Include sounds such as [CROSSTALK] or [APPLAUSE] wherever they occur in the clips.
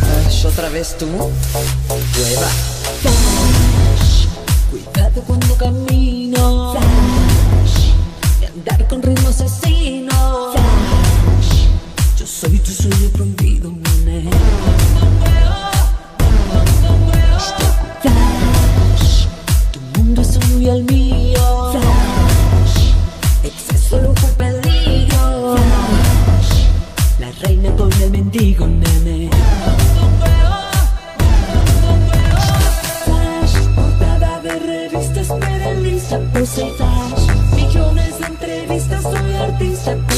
Flash, otra vez tú. Prueba. Cuidado cuando camino.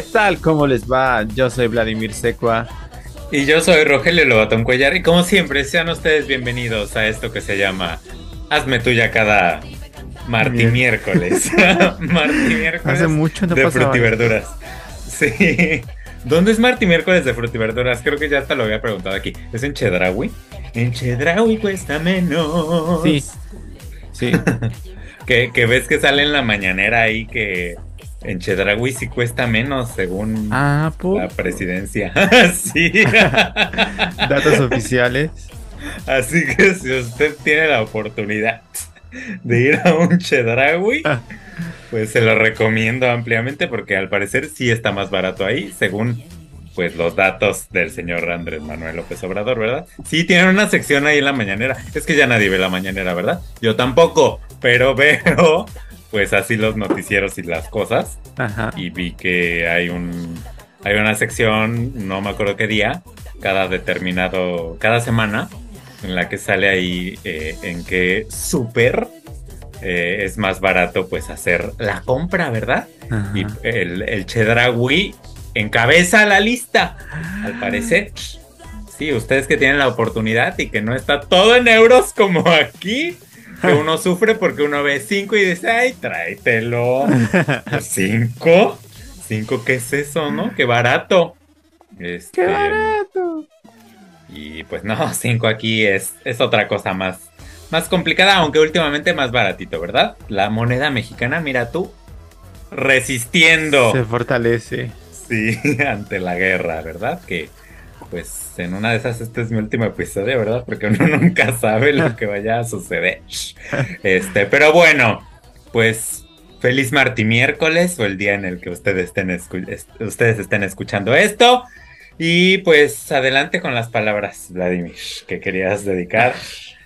¿Qué tal? ¿Cómo les va? Yo soy Vladimir Secua. Y yo soy Rogelio Lobatón Cuellar y como siempre sean ustedes bienvenidos a esto que se llama Hazme tuya cada marti Mier- miércoles. [LAUGHS] [LAUGHS] marti miércoles Hace mucho no de frutiverduras. Sí. ¿Dónde es marti miércoles de frutiverduras? Creo que ya hasta lo había preguntado aquí. ¿Es en Chedraui? En Chedraui cuesta menos. Sí. Sí. [LAUGHS] Que, que ves que sale en la mañanera ahí que en Chedraui sí cuesta menos según Ah, por la presidencia. [LAUGHS] sí. [LAUGHS] datos oficiales. Así que si usted tiene la oportunidad de ir a un Chedraui, Ah. pues se lo recomiendo ampliamente porque al parecer sí está más barato ahí, según pues los datos del señor Andrés Manuel López Obrador, ¿verdad? Sí, tienen una sección ahí en la mañanera. Es que ya nadie ve la mañanera, ¿verdad? Yo tampoco, pero [LAUGHS] veo pues así los noticieros y las cosas Ajá. y vi que hay un hay una sección, no me acuerdo qué día, cada determinado, cada semana, en la que sale ahí eh, en que súper eh, es más barato pues hacer la compra, ¿verdad? ajá. Y el, el Chedraui encabeza la lista, al parecer. Sí, ustedes que tienen la oportunidad y que no está todo en euros como aquí, [LAUGHS] que uno sufre porque uno ve cinco y dice, ay, tráetelo. Pues, ¿Cinco? ¿Cinco qué es eso, no? ¡Qué barato! Este, ¡Qué barato! Y pues no, [LAUGHS] cinco aquí es, es otra cosa más, más complicada, aunque últimamente más baratito, ¿verdad? La moneda mexicana, mira tú, resistiendo. Se fortalece. Sí, [LAUGHS] ante la guerra, ¿verdad? Que pues en una de esas este es mi último episodio, ¿verdad? Porque uno [LAUGHS] nunca sabe lo que vaya a suceder. [LAUGHS] Este, pero bueno, pues feliz marti miércoles o el día en el que ustedes estén, est- ustedes estén escuchando esto. Y pues adelante con las palabras, Vladimir, que querías dedicar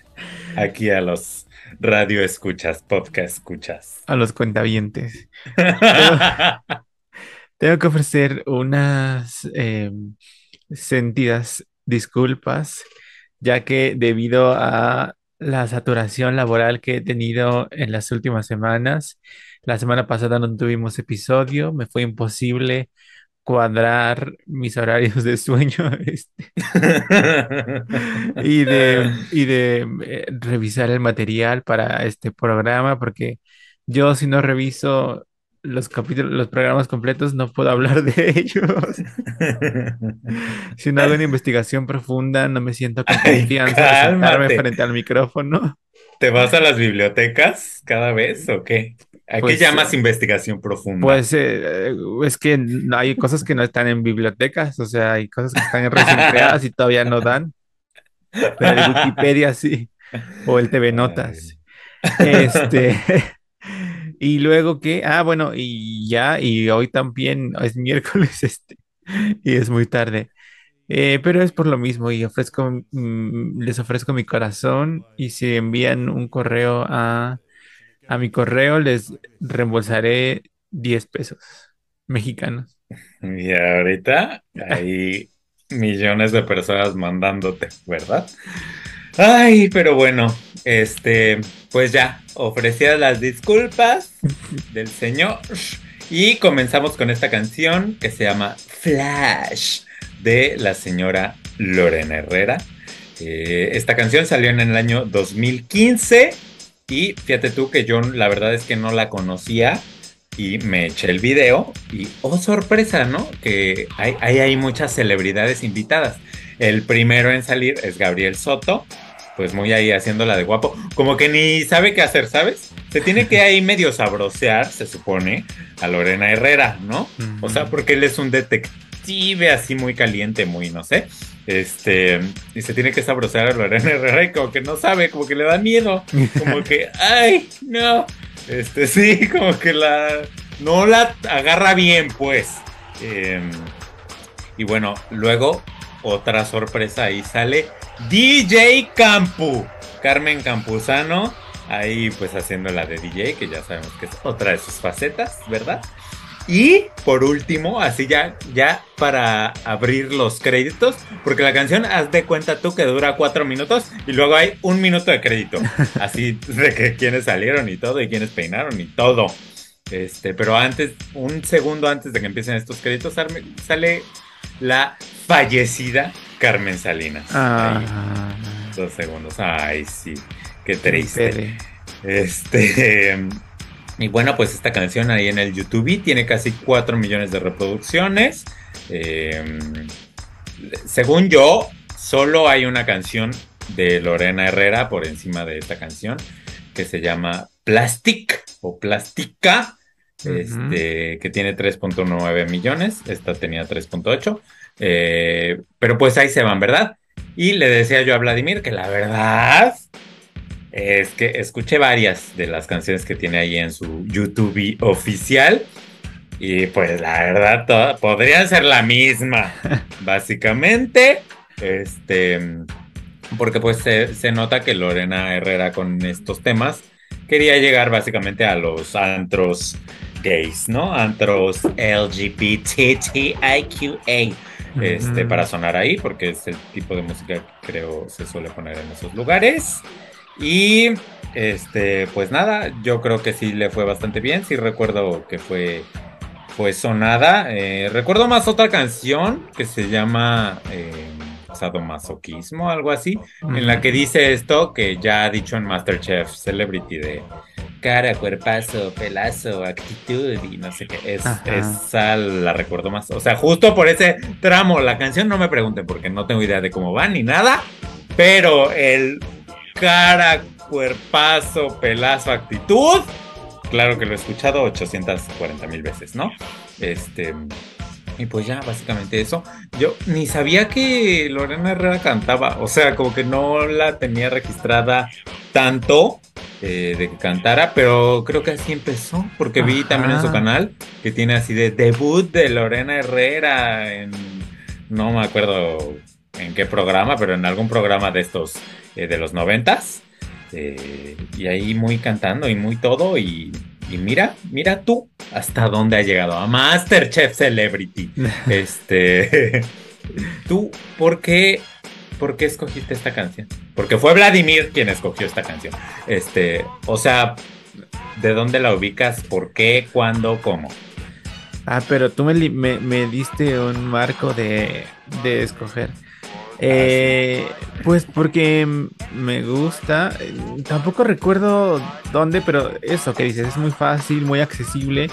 [LAUGHS] aquí a los radio escuchas, podcast escuchas. A los cuentavientes. Tengo que ofrecer unas eh, sentidas disculpas, ya que debido a la saturación laboral que he tenido en las últimas semanas, la semana pasada no tuvimos episodio, me fue imposible cuadrar mis horarios de sueño [LAUGHS] este, y de, y de eh, revisar el material para este programa, porque yo si no reviso los capítulos, los programas completos, no puedo hablar de [LAUGHS] ellos. [LAUGHS] Si no hago una investigación profunda, no me siento con Ay, confianza de sentarme cálmate. frente al micrófono. ¿Te vas a las bibliotecas cada vez o qué? ¿A qué Pues, llamas eh, investigación profunda? Pues eh, es que no- hay cosas que no están en bibliotecas, o sea, hay cosas que están recién [LAUGHS] creadas y todavía no dan. Pero el Wikipedia sí, o el TV Notas. Este, y luego que, ah, bueno, y ya, y hoy también [LAUGHS] es miércoles, este, y es muy tarde. Eh, pero es por lo mismo, y ofrezco, mm, les ofrezco mi corazón, y si envían un correo a, a mi correo, les reembolsaré 10 pesos mexicanos. Y ahorita [LAUGHS] hay millones de personas mandándote, ¿verdad? Ay, pero bueno, este, pues ya, ofrecidas las disculpas del señor y comenzamos con esta canción que se llama Flash de la señora Lorena Herrera. Eh, esta canción salió en el año 2015 y fíjate tú que yo la verdad es que no la conocía y me eché el video y oh sorpresa, ¿no? Que hay, hay, hay muchas celebridades invitadas. El primero en salir es Gabriel Soto, pues muy ahí haciéndola de guapo, como que ni sabe qué hacer, ¿sabes? Se tiene que ahí [LAUGHS] medio sabrosear, se supone, a Lorena Herrera, ¿no? O sea, porque él es un detective así muy caliente, muy, no sé. Este, y se tiene que sabrosear a Lorena Herrera y como que no sabe, como que le da miedo, como que, [LAUGHS] ay, no. Este, [LAUGHS] sí, como que la, no la agarra bien, pues. Eh, y bueno, luego otra sorpresa ahí sale DJ Campu, Carmen Campuzano, ahí pues haciendo la de DJ, que ya sabemos que es otra de sus facetas, ¿verdad? Y por último, así ya, ya para abrir los créditos, porque la canción, haz de cuenta tú que dura cuatro minutos y luego hay un minuto de crédito, [LAUGHS] así de que quienes salieron y todo y quienes peinaron y todo. Este, pero antes, un segundo antes de que empiecen estos créditos, sale la fallecida Carmen Salinas. Ah. Ahí, dos segundos. Ay, sí. Qué triste. Este. [LAUGHS] Y bueno, pues esta canción ahí en el YouTube tiene casi 4 millones de reproducciones. Eh, según yo, solo hay una canción de Lorena Herrera por encima de esta canción que se llama Plastic o Plástica este, que tiene 3.9 millones, esta tenía 3.8, eh, pero pues ahí se van, ¿verdad? Y le decía yo a Vladimir que la verdad es que escuché varias de las canciones que tiene ahí en su YouTube oficial. Y pues la verdad, todas podrían ser la misma, [LAUGHS] básicamente. Este, porque pues se, se, nota que Lorena Herrera con estos temas quería llegar básicamente a los antros gays, ¿no? Antros LGBTIQA. Este, para sonar ahí, porque es el tipo de música que creo se suele poner en esos lugares. Y este, pues nada, yo creo que sí le fue bastante bien. Sí recuerdo que fue, fue sonada. Eh, recuerdo más otra canción que se llama eh, Sadomasoquismo, algo así, en la que dice esto que ya ha dicho en Masterchef Celebrity de cara, cuerpazo, pelazo, actitud y no sé qué. Es, esa la recuerdo más. O sea, justo por ese tramo, la canción no me pregunten porque no tengo idea de cómo va ni nada, pero el cara, cuerpazo, pelazo, actitud, claro que lo he escuchado 840 mil veces, ¿no? Este. Y pues ya, básicamente eso. Yo ni sabía que Lorena Herrera cantaba. O sea, como que no la tenía registrada tanto eh, de que cantara, pero creo que así empezó, porque vi también en su canal que tiene así de debut de Lorena Herrera en, no me acuerdo en qué programa, pero en algún programa de estos eh, de los noventas, eh, y ahí muy cantando y muy todo, y, y, mira, mira tú hasta dónde ha llegado, a Masterchef Celebrity. [LAUGHS] este, [LAUGHS] tú, ¿por qué ¿por qué escogiste esta canción? Porque fue Vladimir quien escogió esta canción. Este, o sea, ¿de dónde la ubicas? ¿Por qué? ¿Cuándo? ¿Cómo? Ah, pero tú me, me, me diste un marco de, de escoger. Eh, pues porque me gusta. Tampoco recuerdo dónde, pero eso que dices es muy fácil, muy accesible.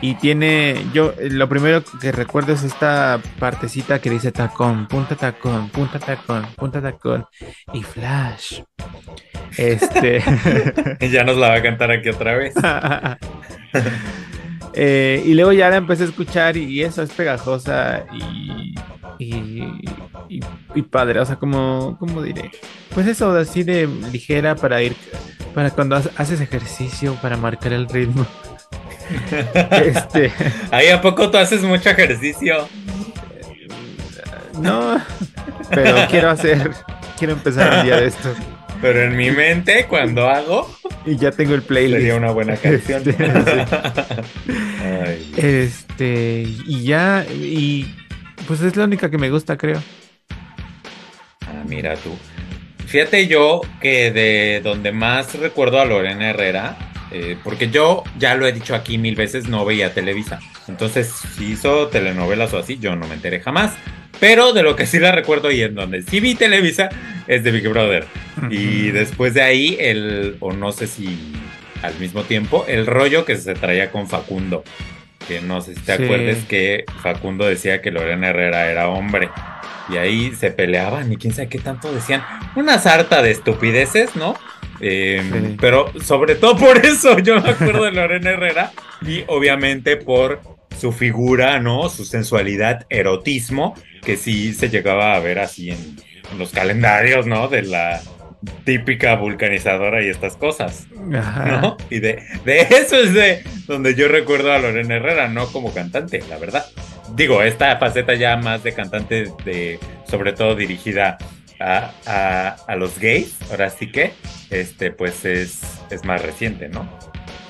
Y tiene, yo lo primero que recuerdo es esta partecita que dice tacón, punta tacón, punta tacón, punta tacón y flash. Este. [LAUGHS] ya nos la va a cantar aquí otra vez. [LAUGHS] eh, y luego ya la empecé a escuchar y, eso es pegajosa y, y, y, padre. O sea, como, ¿cómo diré? Pues eso, así de ligera para ir, para cuando haces ejercicio, para marcar el ritmo. [LAUGHS] este. Ahí a poco tú haces mucho ejercicio. No, pero quiero hacer, quiero empezar un día de esto. Pero en mi mente, cuando hago. Y ya tengo el playlist. Sería una buena [LAUGHS] canción. Este, este, y ya, y pues es la única que me gusta, creo. Ah, mira tú. Fíjate yo que de donde más recuerdo a Lorena Herrera eh, porque yo ya lo he dicho aquí mil veces, no veía Televisa. Entonces, si hizo telenovelas o así, yo no me enteré jamás. Pero de lo que sí la recuerdo y en donde sí vi Televisa es de Big Brother. Y después de ahí, el, o no sé si al mismo tiempo, el rollo que se traía con Facundo. Que no sé si te Sí. acuerdas que Facundo decía que Lorena Herrera era hombre. Y ahí se peleaban y quién sabe qué tanto decían. Una sarta de estupideces, ¿no? Eh, Sí. Pero sobre todo por eso yo me acuerdo de Lorena Herrera y obviamente por su figura, ¿no? Su sensualidad, erotismo, que sí se llegaba a ver así en, en los calendarios, ¿no? De la típica vulcanizadora y estas cosas, Ajá. ¿no? Y de, de eso es de donde yo recuerdo a Lorena Herrera, no como cantante, la verdad. Digo, esta faceta ya más de cantante, de, sobre todo dirigida a, a- a los gays, ahora sí que, este, pues es, es más reciente, ¿no?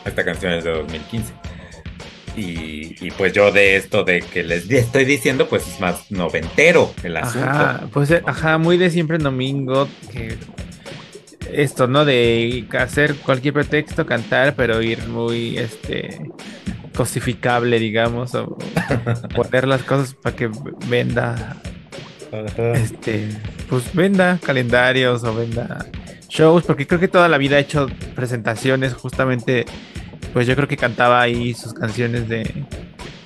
Esta canción es de 2015. Y, y pues yo de esto de que les estoy diciendo, pues es más noventero el asunto. Ajá, pues eh, ajá, muy de siempre en domingo, que esto, ¿no? De hacer cualquier pretexto, cantar, pero ir muy, este, cosificable, digamos, o poner las cosas para que venda, Ajá. este, pues venda calendarios o venda shows, porque creo que toda la vida ha hecho presentaciones, justamente, pues yo creo que cantaba ahí sus canciones de,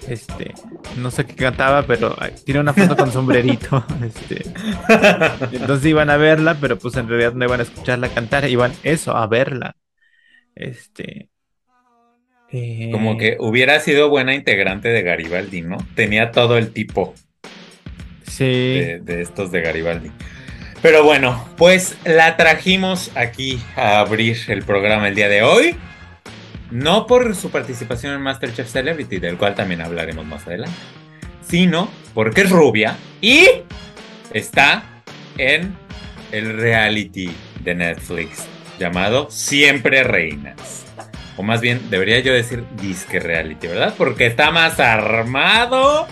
este, no sé qué cantaba, pero tiene una foto con sombrerito, [LAUGHS] este, entonces iban a verla, pero pues en realidad no iban a escucharla cantar, iban eso, a verla, este, eh, Como que hubiera sido buena integrante de Garibaldi, ¿no? Tenía todo el tipo sí, de, de estos de Garibaldi. Pero bueno, pues la trajimos aquí a abrir el programa el día de hoy. No por su participación en Masterchef Celebrity, del cual también hablaremos más adelante, sino porque es rubia y está en el reality de Netflix llamado Siempre Reinas. O más bien, debería yo decir disque reality, ¿verdad? Porque está más armado.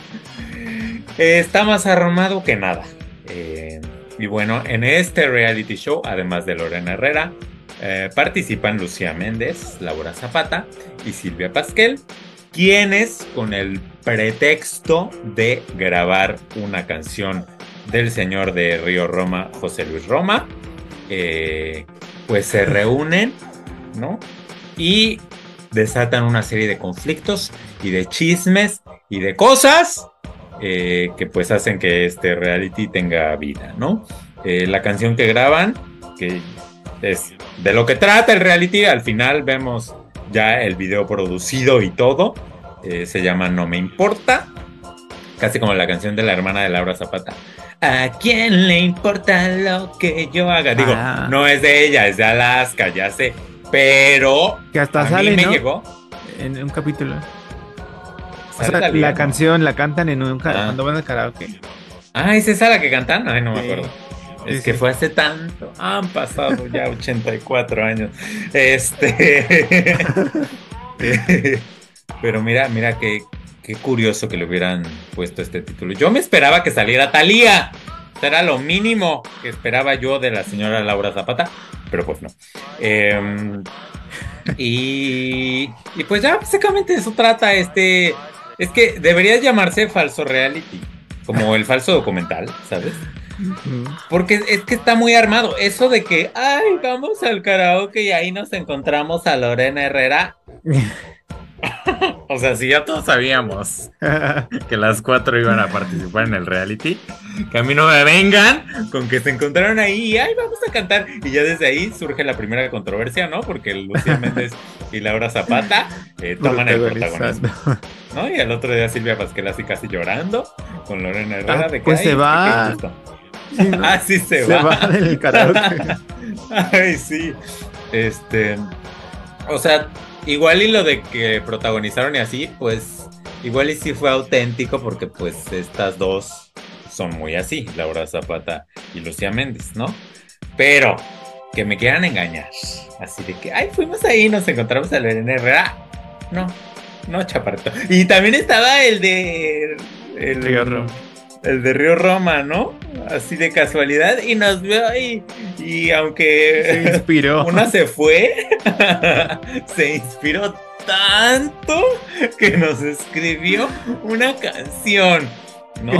Está más armado que nada. Eh, y bueno, en este reality show, además de Lorena Herrera, eh, participan Lucía Méndez, Laura Zapata y Silvia Pasquel, quienes con el pretexto de grabar una canción del señor de Río Roma, José Luis Roma, eh, pues se reúnen, ¿no? Y desatan una serie de conflictos y de chismes y de cosas eh, que pues hacen que este reality tenga vida, ¿no? Eh, la canción que graban, que es de lo que trata el reality, al final vemos ya el video producido y todo, eh, se llama No me importa, casi como la canción de la hermana de Laura Zapata. ¿A quién le importa lo que yo haga? Digo, Ah. no es de ella, es de Alaska, ya sé, pero que hasta a sale, mí me ¿no? llegó. En un capítulo. O ¿Sale sea, la canción la cantan en un Ah. cuando van al karaoke. Ah, ¿es esa la que cantan? Ay, no me acuerdo. Es Sí, que sí. fue hace tanto. Han pasado ya [LAUGHS] 84 años. Este. [LAUGHS] Pero mira, mira qué, qué curioso que le hubieran puesto este título. Yo me esperaba que saliera Era lo mínimo que esperaba yo de la señora Laura Zapata, pero pues no. Em, y, y pues ya básicamente eso trata este. Es que debería llamarse falso reality, como el falso documental, ¿sabes? Porque es que está muy armado. Eso de que, ay, vamos al karaoke y ahí nos encontramos a Lorena Herrera. [LAUGHS] [LAUGHS] O sea, si ya todos sabíamos [LAUGHS] que las cuatro iban a participar en el reality, que a mí no me vengan con que se encontraron ahí y, ay, vamos a cantar. Y ya desde ahí surge la primera controversia, ¿no? Porque Lucía Méndez y Laura Zapata eh, toman el protagonismo. ¿no? Y al otro día Silvia Pasquel así casi llorando con Lorena Herrera Ah, de que pues "Ay, se va". injusto". Sí, ¿no? [LAUGHS] Ah, sí se, Se va. va del karaoke. Ay, sí. Este. O sea, igual y lo de que protagonizaron y así, pues. Igual y sí fue auténtico porque, pues, estas dos son muy así, Laura Zapata y Lucía Méndez, ¿no? Pero que me quieran engañar. Así de que, ay, fuimos ahí, nos encontramos a Lorena Herrera. No, no, chaparrito. Y también estaba el de. El, Roma. El de Río Roma, ¿no? Así de casualidad. Y nos vio ahí. Y Se aunque inspiró. [LAUGHS] una se fue, [LAUGHS] se inspiró tanto que nos escribió una canción, ¿no?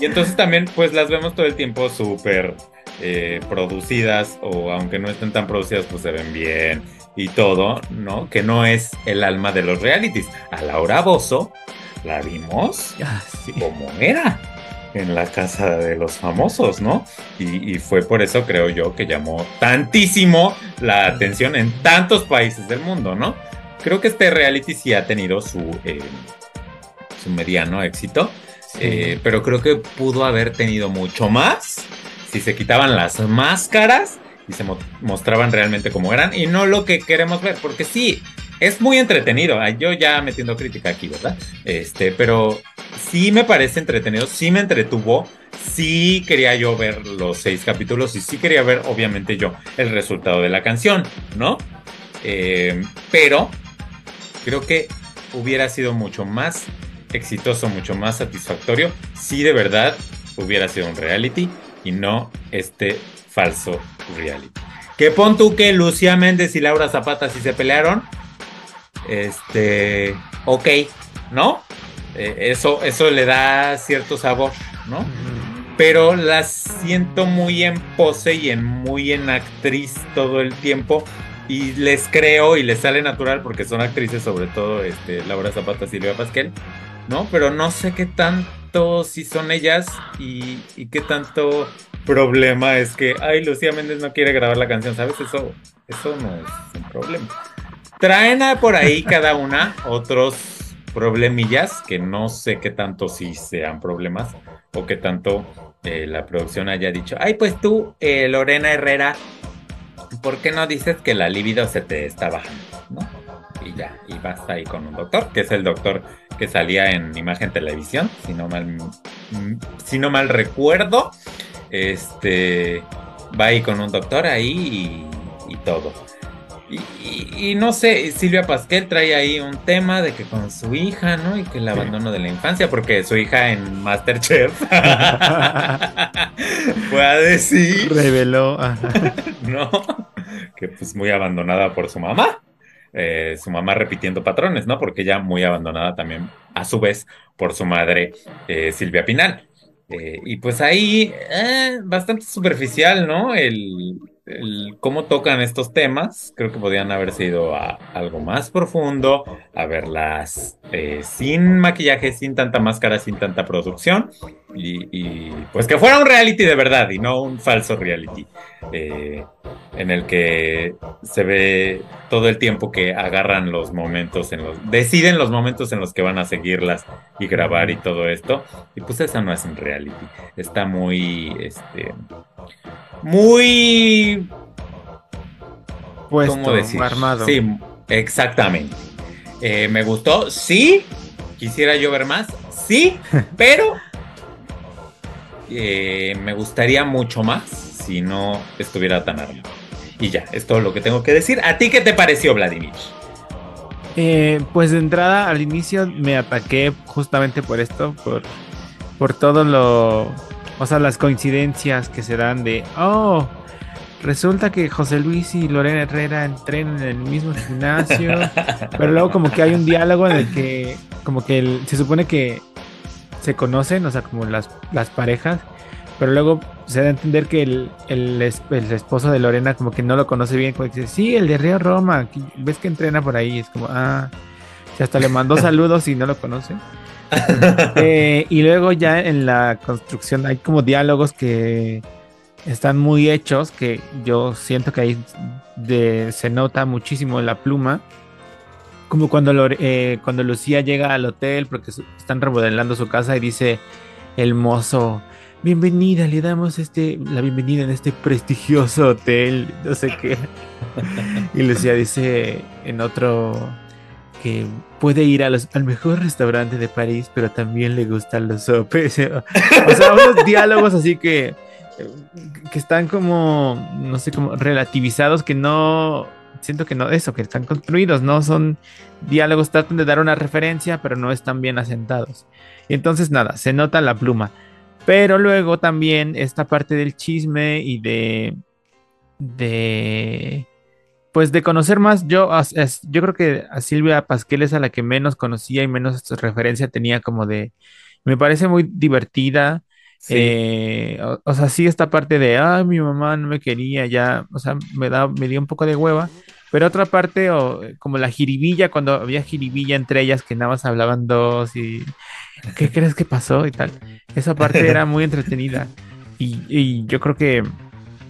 Y entonces también pues las vemos todo el tiempo súper eh, producidas o aunque no estén tan producidas pues se ven bien y todo, ¿no? Que no es el alma de los realities. A Laura Bozo la vimos Ah, sí. como era en la casa de los famosos, ¿no? Y, y fue por eso, creo yo, que llamó tantísimo la atención en tantos países del mundo, ¿no? Creo que este reality sí ha tenido su, eh, su mediano éxito, eh, pero creo que pudo haber tenido mucho más si se quitaban las máscaras y se mo- mostraban realmente como eran y no lo que queremos ver, porque sí, es muy entretenido. Ay, Yo ya metiendo crítica aquí, ¿verdad? Este, pero sí me parece entretenido, sí me entretuvo, sí quería yo ver los seis capítulos y sí quería ver, obviamente, yo el resultado de la canción, ¿no? Eh, pero creo que hubiera sido mucho más exitoso, mucho más satisfactorio si de verdad hubiera sido un reality y no este falso reality. Que pon tú que Lucía Méndez y Laura Zapata sí se pelearon. Este, ok, ¿no? Eh, eso, eso le da cierto sabor, ¿no? Pero las siento muy en pose y en muy en actriz todo el tiempo. Y les creo y les sale natural porque son actrices, sobre todo este, Laura Zapata, Silvia Pasquel, ¿no? Pero no sé qué tanto si son ellas y, y qué tanto problema es que, ay, Lucía Méndez no quiere grabar la canción, ¿sabes? Eso, eso no es un problema. Traen a por ahí cada una otros problemillas que no sé qué tanto si sean problemas o qué tanto eh, la producción haya dicho, ay, pues tú, eh, Lorena Herrera, ¿por qué no dices que la libido se te está bajando? ¿No? Y ya, y vas ahí con un doctor, que es el doctor que salía en Imagen Televisión, si no mal, mm, si no mal recuerdo. Este va ahí con un doctor ahí y, y todo. Y, y- y no sé, Silvia Pasquel trae ahí un tema de que con su hija, ¿no? Y que el abandono de la infancia, porque su hija en Masterchef [LAUGHS] fue a decir Reveló. [LAUGHS] ¿no? Que pues muy abandonada por su mamá. Eh, su mamá repitiendo patrones, ¿no? Porque ella muy abandonada también, a su vez, por su madre, eh, Silvia Pinal. Eh, y pues ahí, eh, bastante superficial, ¿no? El, el cómo tocan estos temas. Creo que podrían haber sido a algo más profundo, a verlas eh, sin maquillaje, sin tanta máscara, sin tanta producción. Y, y, pues que fuera un reality de verdad y no un falso reality. eh, en el que se ve todo el tiempo que agarran los momentos en los deciden los momentos en los que van a seguirlas y grabar y todo esto y pues eso no es un reality está muy este muy Puesto, ¿cómo decir? armado. sí exactamente Eh, me gustó sí quisiera yo ver más sí [LAUGHS] pero eh, me gustaría mucho más si no estuviera tan armado y ya, es todo lo que tengo que decir. ¿A ti qué te pareció, Vladimir? Eh, pues de entrada al inicio me ataqué justamente por esto, por, por todo lo, o sea, las coincidencias que se dan de, oh, resulta que José Luis y Lorena Herrera entrenan en el mismo gimnasio, [LAUGHS] pero luego como que hay un diálogo en el que, como que el- se supone que se conocen, o sea, como las, las parejas, pero luego se da a entender que el, el, el esposo de Lorena como que no lo conoce bien, como que dice, sí, el de Río Roma, ves que entrena por ahí, es como, ah, y hasta le mandó [LAUGHS] saludos y no lo conoce. [LAUGHS] Eh, y luego ya en la construcción hay como diálogos que están muy hechos, que yo siento que ahí de- se nota muchísimo la pluma. Como cuando, eh, cuando Lucía llega al hotel porque su- están remodelando su casa y dice el mozo, bienvenida, le damos este, la bienvenida en este prestigioso hotel, no sé qué. [LAUGHS] y Lucía dice en otro que puede ir a los- al mejor restaurante de París, pero también le gustan los sopes. [LAUGHS] o sea, unos diálogos así que, que están como, no sé, como relativizados, que no, siento que no, eso, que están construidos, no son diálogos, tratan de dar una referencia, pero no están bien asentados. Y entonces nada, se nota la pluma. Pero luego también esta parte del chisme y de, de, pues de conocer más, yo, yo creo que a Silvia Pasquel es a la que menos conocía y menos referencia tenía como de, me parece muy divertida, Sí. Eh, o, o sea, sí, esta parte de, ay, mi mamá no me quería, ya, o sea, me da, me dio un poco de hueva. Pero otra parte, o, eh, como la jiribilla, cuando había jiribilla entre ellas, que nada más hablaban dos y, ¿qué [LAUGHS] crees que pasó? Y tal. Esa parte era muy entretenida. Y, y yo creo que,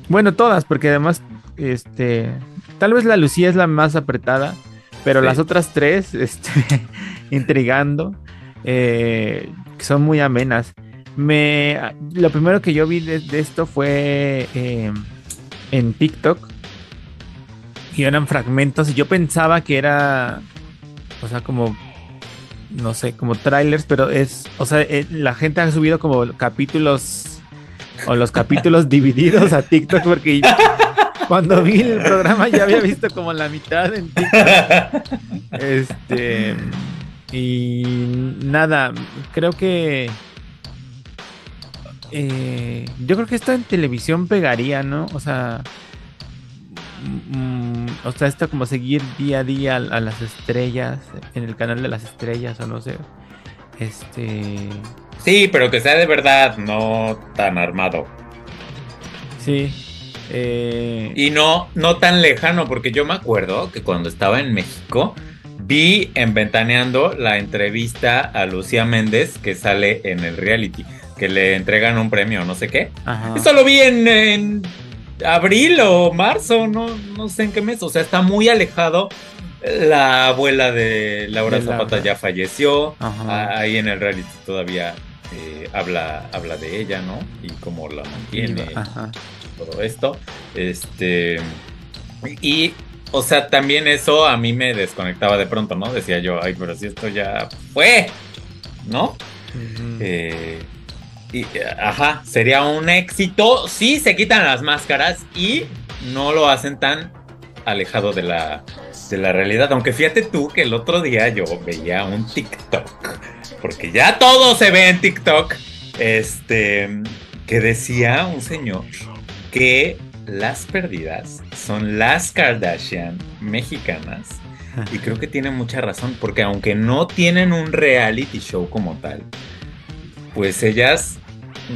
bueno, todas, porque además, este, tal vez la Lucía es la más apretada, pero Sí. las otras tres, [LAUGHS] este, intrigando, eh, son muy amenas. Me, lo primero que yo vi de, de esto fue eh, en TikTok y eran fragmentos y yo pensaba que era, o sea, como, no sé, como trailers, pero es, o sea, eh, la gente ha subido como capítulos o los capítulos [LAUGHS] divididos a TikTok porque cuando vi el programa ya había visto como la mitad en TikTok. [LAUGHS] Este, y nada, creo que eh, yo creo que esto en televisión pegaría, ¿no? O sea, mm, o sea, esto como seguir día a día a, a las estrellas en el canal de las estrellas o no sé. Este, Sí, pero que sea de verdad, no tan armado. sí. eh, Y no, no tan lejano, porque yo me acuerdo que cuando estaba en México, vi en Ventaneando la entrevista a Lucía Méndez que sale en el reality, que le entregan un premio, no sé qué. ajá. Eso lo vi en, en abril o marzo, no, no sé en qué mes. O sea, está muy alejado. La abuela de Laura De Laura. Zapata ya falleció. Ajá. Ah, Ahí en el reality todavía eh, habla, habla de ella, ¿no? Y cómo la mantiene Ajá. todo esto. Este. Y, o sea, también eso a mí me desconectaba de pronto, ¿no? Decía yo, ay, pero si esto ya fue, ¿no? Eh, ajá, sería un éxito si se quitan las máscaras y no lo hacen tan alejado de la, de la realidad. Aunque fíjate tú que el otro día yo veía un TikTok, porque ya todo se ve en TikTok, este, que decía un señor que las perdidas son las Kardashian mexicanas. Y creo que tiene mucha razón, porque aunque no tienen un reality show como tal, pues ellas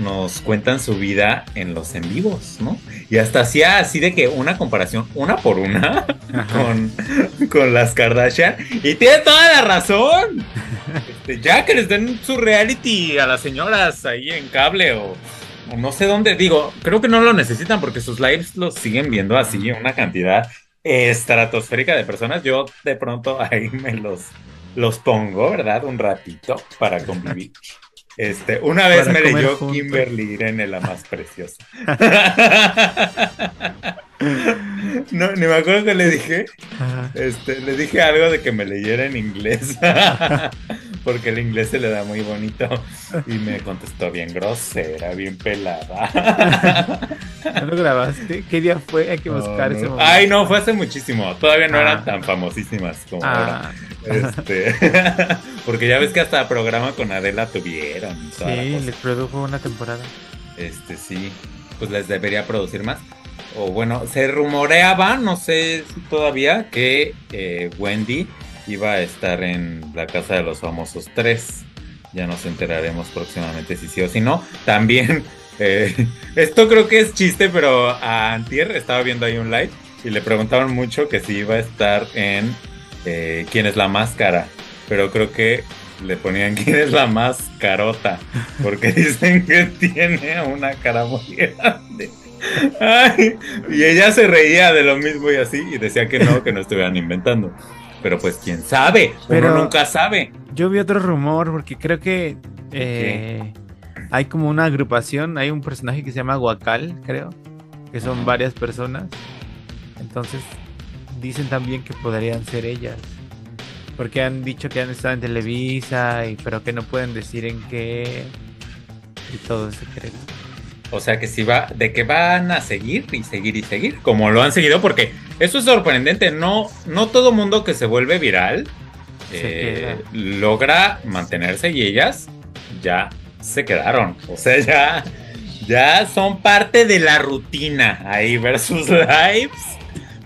nos cuentan su vida en los en vivos, ¿no? Y hasta hacía así de que una comparación, una por una, con, con las Kardashian. Y tiene toda la razón. Este, ya que les den su reality a las señoras ahí en cable o, o no sé dónde. Digo, creo que no lo necesitan porque sus lives los siguen viendo así, una cantidad estratosférica de personas. Yo de pronto ahí me los, los pongo, ¿verdad? Un ratito para convivir. Este, una vez me leyó. Kimberly Irene, la más [LAUGHS] preciosa. [LAUGHS] no, ni me acuerdo que le dije. Este, le dije algo de que me leyera en inglés. [LAUGHS] Porque el inglés se le da muy bonito. Y me contestó bien grosera, bien pelada. ¿No lo grabaste? ¿Qué día fue? Hay que buscar No, ese momento. Ay, no, fue hace muchísimo. Todavía no Ah. eran tan famosísimas como ahora. Este, [LAUGHS] porque ya ves que hasta programa con Adela tuvieron. sí, les produjo una temporada. Este, sí, pues les debería producir más. O bueno, se rumoreaba, no sé si todavía, que eh, Wendy iba a estar en la Casa de los Famosos 3. Ya nos enteraremos próximamente si sí o si no. También, [LAUGHS] eh, esto creo que es chiste, pero a Antier estaba viendo ahí un live y le preguntaban mucho que si iba a estar en eh, ¿Quién es la máscara? Pero creo que le ponían [LAUGHS] ¿Quién es la más carota? Porque [LAUGHS] dicen que tiene una cara muy grande. [LAUGHS] Ay, y ella se reía de lo mismo y así, y decía que no, que no estuvieran inventando. Pero pues quién sabe, Pero- uno nunca sabe. Yo vi otro rumor porque creo que eh, hay como una agrupación, hay un personaje que se llama Guacal, creo, que son varias personas. Entonces dicen también que podrían ser ellas. Porque han dicho que han estado en Televisa, y, pero que no pueden decir en qué. Y todo es secreto. O sea que si va, de que van a seguir y seguir y seguir, como lo han seguido, porque eso es sorprendente, no, no todo mundo que se vuelve viral Se eh, logra mantenerse y ellas ya se quedaron. O sea, ya, ya son parte de la rutina ahí ver sus [LAUGHS] lives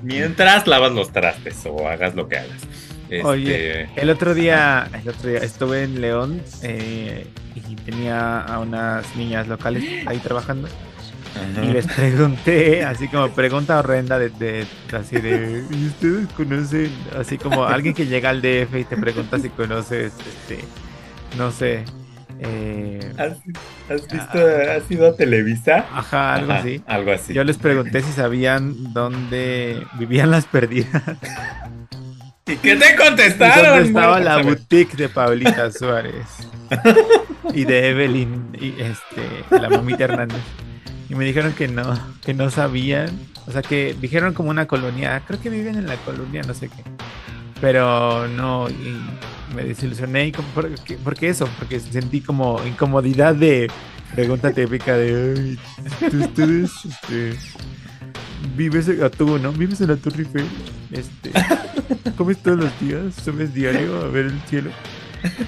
mientras lavas los trastes o hagas lo que hagas. Este, Oye, el otro día, el otro día estuve en León eh, y tenía a unas niñas locales ahí trabajando ajá. y les pregunté, así como pregunta horrenda de, de- así de, ¿y ustedes conocen? Así como alguien que llega al DF y te pregunta si conoces, este, no sé, eh, ¿Has, has visto, has ido a Televisa? ajá, algo Ajá, así. Algo así. Yo les pregunté si sabían dónde vivían las perdidas. ¿Y qué te ¿Y contestaron? estaba la boutique de Paulita Suárez? [LAUGHS] y de Evelyn y este la mamita Hernández. Y me dijeron que no, que no sabían. O sea que dijeron como una colonia, creo que viven en la colonia, no sé qué. Pero no, y me desilusioné. Y como, ¿por, qué, eso? Porque sentí como incomodidad de pregunta típica de, "Ay, tú, ustedes, este, vives en, a tú, ¿no? Vives en la Torre Eiffel, este, comes todos los días, subes diario a ver el cielo.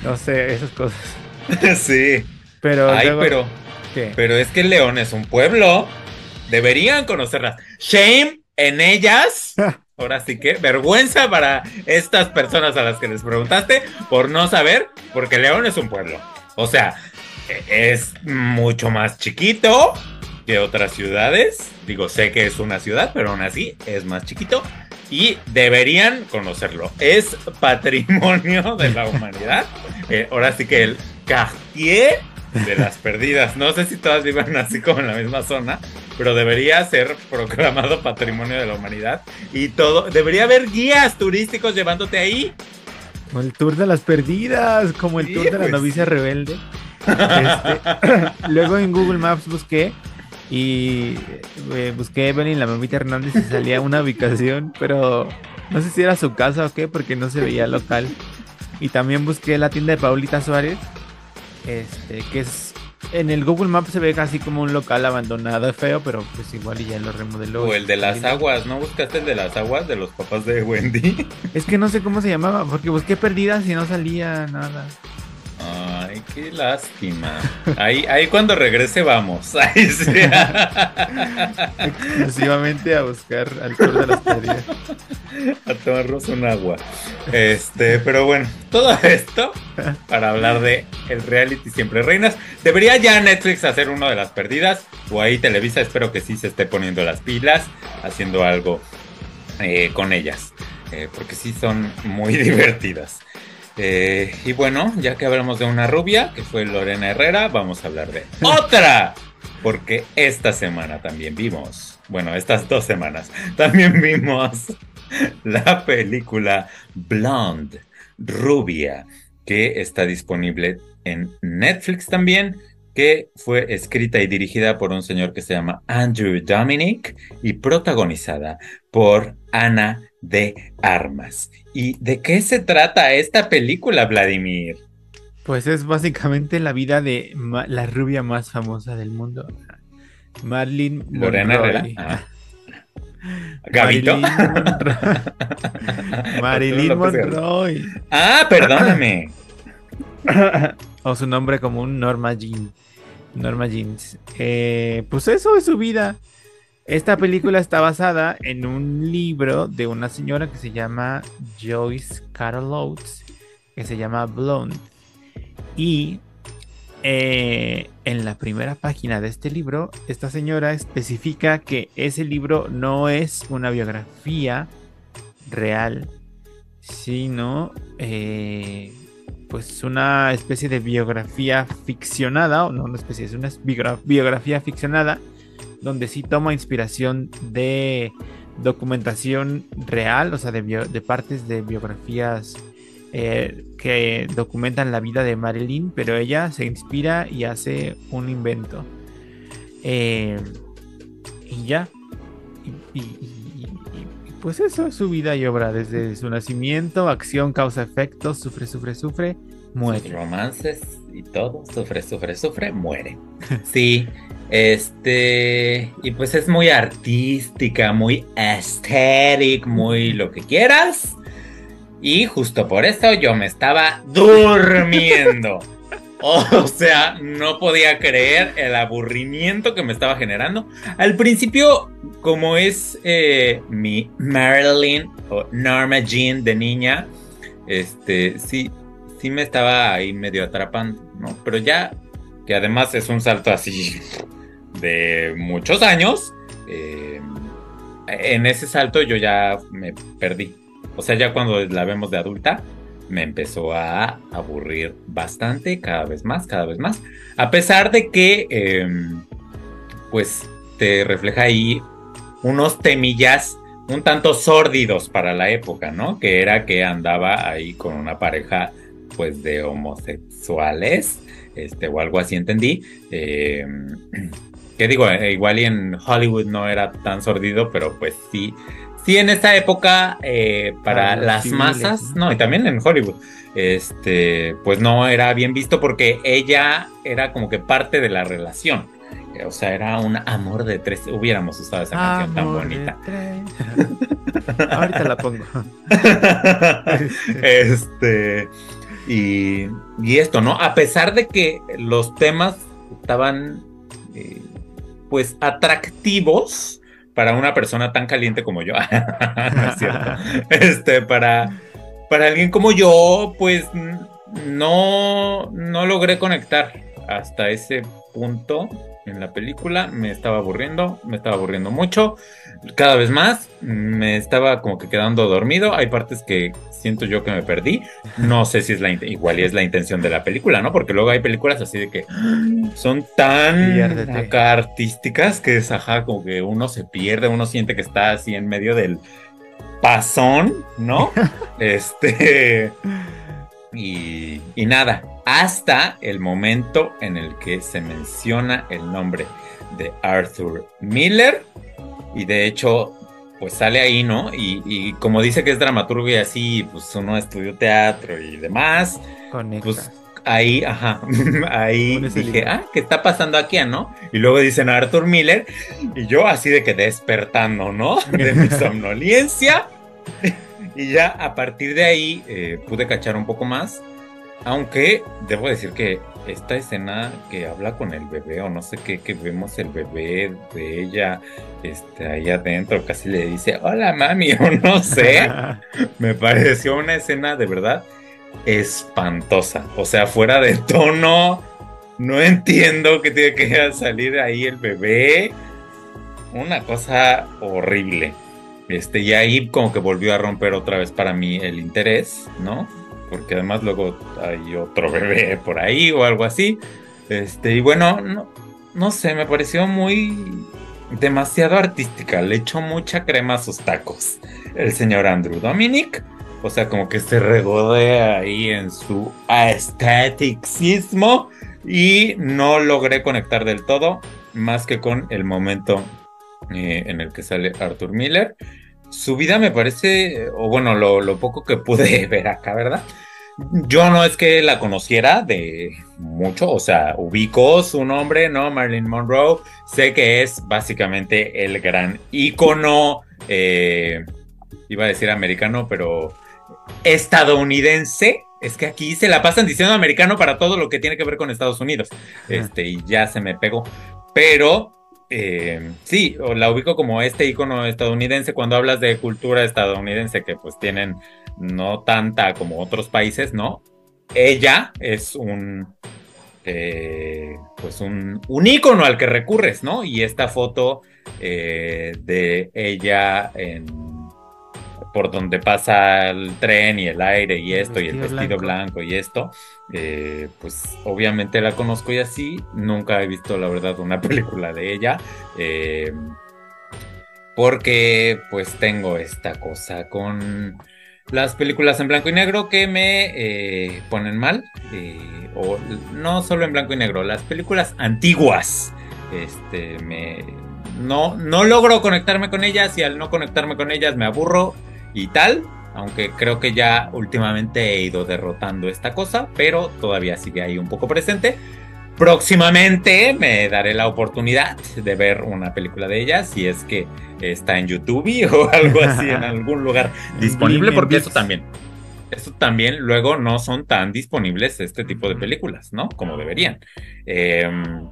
No sé, esas cosas. [LAUGHS] sí. Pero Ay, luego- pero, ¿qué? pero es que León es un pueblo. Deberían conocerlas. Shame en ellas. [LAUGHS] Ahora sí que vergüenza para estas personas a las que les preguntaste por no saber, porque León es un pueblo. O sea, e- es mucho más chiquito que otras ciudades. Digo, sé que es una ciudad, pero aún así es más chiquito. Y deberían conocerlo. Es patrimonio de la humanidad. [LAUGHS] Eh, ahora sí que el Cartier de las perdidas. No sé si todas vivan así como en la misma zona, pero debería ser proclamado patrimonio de la humanidad. Y todo, debería haber guías turísticos llevándote ahí. Como el tour de las perdidas, como el Sí, tour de la pues. novicia rebelde. [LAUGHS] Este, [CLEARS THROAT] luego en Google Maps busqué y eh, busqué Evelyn la mamita Hernández y salía una ubicación, pero no sé si era su casa o qué, porque no se veía local. Y también busqué la tienda de Paulita Suárez, este, que es en el Google Maps se ve casi como un local abandonado, feo, pero pues igual y ya lo remodeló. O el de las aguas, ¿no buscaste el de las aguas de los papás de Wendy? Es que no sé cómo se llamaba, porque busqué perdidas y no salía nada. Ay, qué lástima. Ahí, ahí cuando regrese vamos. [LAUGHS] Ahí sí. exclusivamente a buscar al tour de las perdidas. a tomarnos un agua. Este, pero bueno, todo esto para hablar de el reality Siempre Reinas. Debería ya Netflix hacer uno de las perdidas, o ahí Televisa, espero que sí se esté poniendo las pilas, haciendo algo eh, con ellas, eh, porque sí son muy [LAUGHS] divertidas. Eh, y bueno, ya que hablamos de una rubia, que fue Lorena Herrera, vamos a hablar de [LAUGHS] otra. Porque esta semana también vimos, bueno, estas dos semanas, [LAUGHS] también vimos [LAUGHS] la película Blonde, Rubia, que está disponible en Netflix también, que fue escrita y dirigida por un señor que se llama Andrew Dominic y protagonizada por Ana de Armas. ¿Y de qué se trata esta película, Vladimir? Pues es básicamente la vida de la rubia más famosa del mundo. Marilyn Lorena Monroe. Herrera. Ah. [LAUGHS] Gabito. Marilyn. Monroe. [LAUGHS] Ah, perdóname. [LAUGHS] o su nombre común, Norma Jean. Norma Jeans. Eh, pues eso es su vida. Esta película está basada en un libro de una señora que se llama Joyce Carol Oates, que se llama Blonde. Y eh, en la primera página de este libro, esta señora especifica que ese libro no es una biografía real, sino eh, pues una especie de biografía ficcionada, o no una especie, es una biogra- biografía ficcionada, donde sí toma inspiración de documentación real, o sea, de, partes de biografías eh, que documentan la vida de Marilyn, pero ella se inspira y hace un invento. Eh, y ya. Y, pues eso es su vida y obra, desde su nacimiento, acción, causa, efecto, sufre, sufre, sufre, muere. romances y todo, sufre, sufre, sufre, muere. [LAUGHS] Sí, este, y pues es muy artística, muy aesthetic, muy lo que quieras. Y justo por eso yo me estaba durmiendo. [LAUGHS] O sea, no podía creer el aburrimiento que me estaba generando. Al principio, como es eh, mi Marilyn o Norma Jean de niña, este, sí, sí me estaba ahí medio atrapando, ¿no? Pero ya, que además es un salto así de muchos años, eh, en ese salto yo ya me perdí. O sea, ya cuando la vemos de adulta, me empezó a aburrir bastante, cada vez más, cada vez más. A pesar de que, em, pues, te refleja ahí unos temillas un tanto sórdidos para la época, ¿no? Que era que andaba ahí con una pareja, pues, de homosexuales, este, o algo así entendí. Em, que digo, eh, igual y en Hollywood no era tan sordido, pero pues sí, sí en esta época eh, para las masas, ¿no? y también en Hollywood, este, pues no era bien visto porque ella era como que parte de la relación. O sea, era un amor de tres. Hubiéramos usado esa canción tan bonita. [LAUGHS] Ahorita la pongo. [LAUGHS] [LAUGHS] este. Y, y, esto, ¿no? A pesar de que los temas estaban eh, pues atractivos para una persona tan caliente como yo. [LAUGHS] no es cierto. [LAUGHS] Este, para, para alguien como yo, pues no, no logré conectar hasta ese punto en la película. Me estaba aburriendo, me estaba aburriendo mucho. Cada vez más me estaba como que quedando dormido. Hay partes que siento yo que me perdí. No sé si es la igual y es la intención de la película, ¿no? Porque luego hay películas así de que son tan acá artísticas que es ajá, como que uno se pierde, uno siente que está así en medio del pasón, ¿no? [LAUGHS] este y, y nada, hasta el momento en el que se menciona el nombre de Arthur Miller y de hecho pues sale ahí, ¿no? Y, como dice que es dramaturgo y así, pues uno estudió teatro y demás, pues ahí, ajá, [LAUGHS] ahí dije, ah, ¿qué está pasando aquí, no? Y luego dicen Arthur Miller y yo así de que despertando, ¿no? [LAUGHS] De mi somnolencia. [LAUGHS] y ya a partir de ahí eh, pude cachar un poco más aunque debo decir que esta escena que habla con el bebé, o no sé qué, que vemos el bebé de ella este, ahí adentro, casi le dice, hola mami, [LAUGHS] o no sé, [LAUGHS] me pareció una escena de verdad espantosa. O sea, fuera de tono, no entiendo que tiene que [LAUGHS] salir ahí el bebé. Una cosa horrible. Este, y ahí como que volvió a romper otra vez para mí el interés, ¿no? Porque además luego hay otro bebé por ahí o algo así. Este, y bueno, no, no sé, me pareció muy demasiado artística. Le echó mucha crema a sus tacos. El señor Andrew Dominic. O sea, como que se regodea ahí en su esteticismo. Y no logré conectar del todo. Más que con el momento eh, en el que sale Arthur Miller. Su vida me parece, o bueno, lo, poco que pude [LAUGHS] ver acá, ¿verdad? Yo no es que la conociera de mucho, o sea, ubico su nombre, ¿no? Marilyn Monroe. Sé que es básicamente el gran ícono, eh, iba a decir americano, pero estadounidense. Es que aquí se la pasan diciendo americano para todo lo que tiene que ver con Estados Unidos. Este, y ya se me pegó. Pero eh, sí, la ubico como este icono estadounidense cuando hablas de cultura estadounidense que pues tienen no tanta como otros países, ¿no? Ella es un eh, pues un, un ícono al que recurres, ¿no? Y esta foto eh, de ella en por donde pasa el tren y el aire y esto y el vestido blanco, y esto, eh, pues obviamente la conozco y así, nunca he visto la verdad una [LAUGHS] película de ella, eh, porque pues tengo esta cosa con las películas en blanco y negro que me eh, ponen mal, o no solo en blanco y negro, las películas antiguas, este, me... No, no logro conectarme con ellas y al no conectarme con ellas me aburro y tal, aunque creo que ya últimamente he ido derrotando esta cosa, pero todavía sigue ahí un poco presente. Próximamente me daré la oportunidad de ver una película de ella, si es que está en YouTube [LAUGHS] o algo así, en [LAUGHS] algún lugar disponible, porque eso también, eso también luego no son tan disponibles este tipo de películas, ¿no? Como deberían. Em,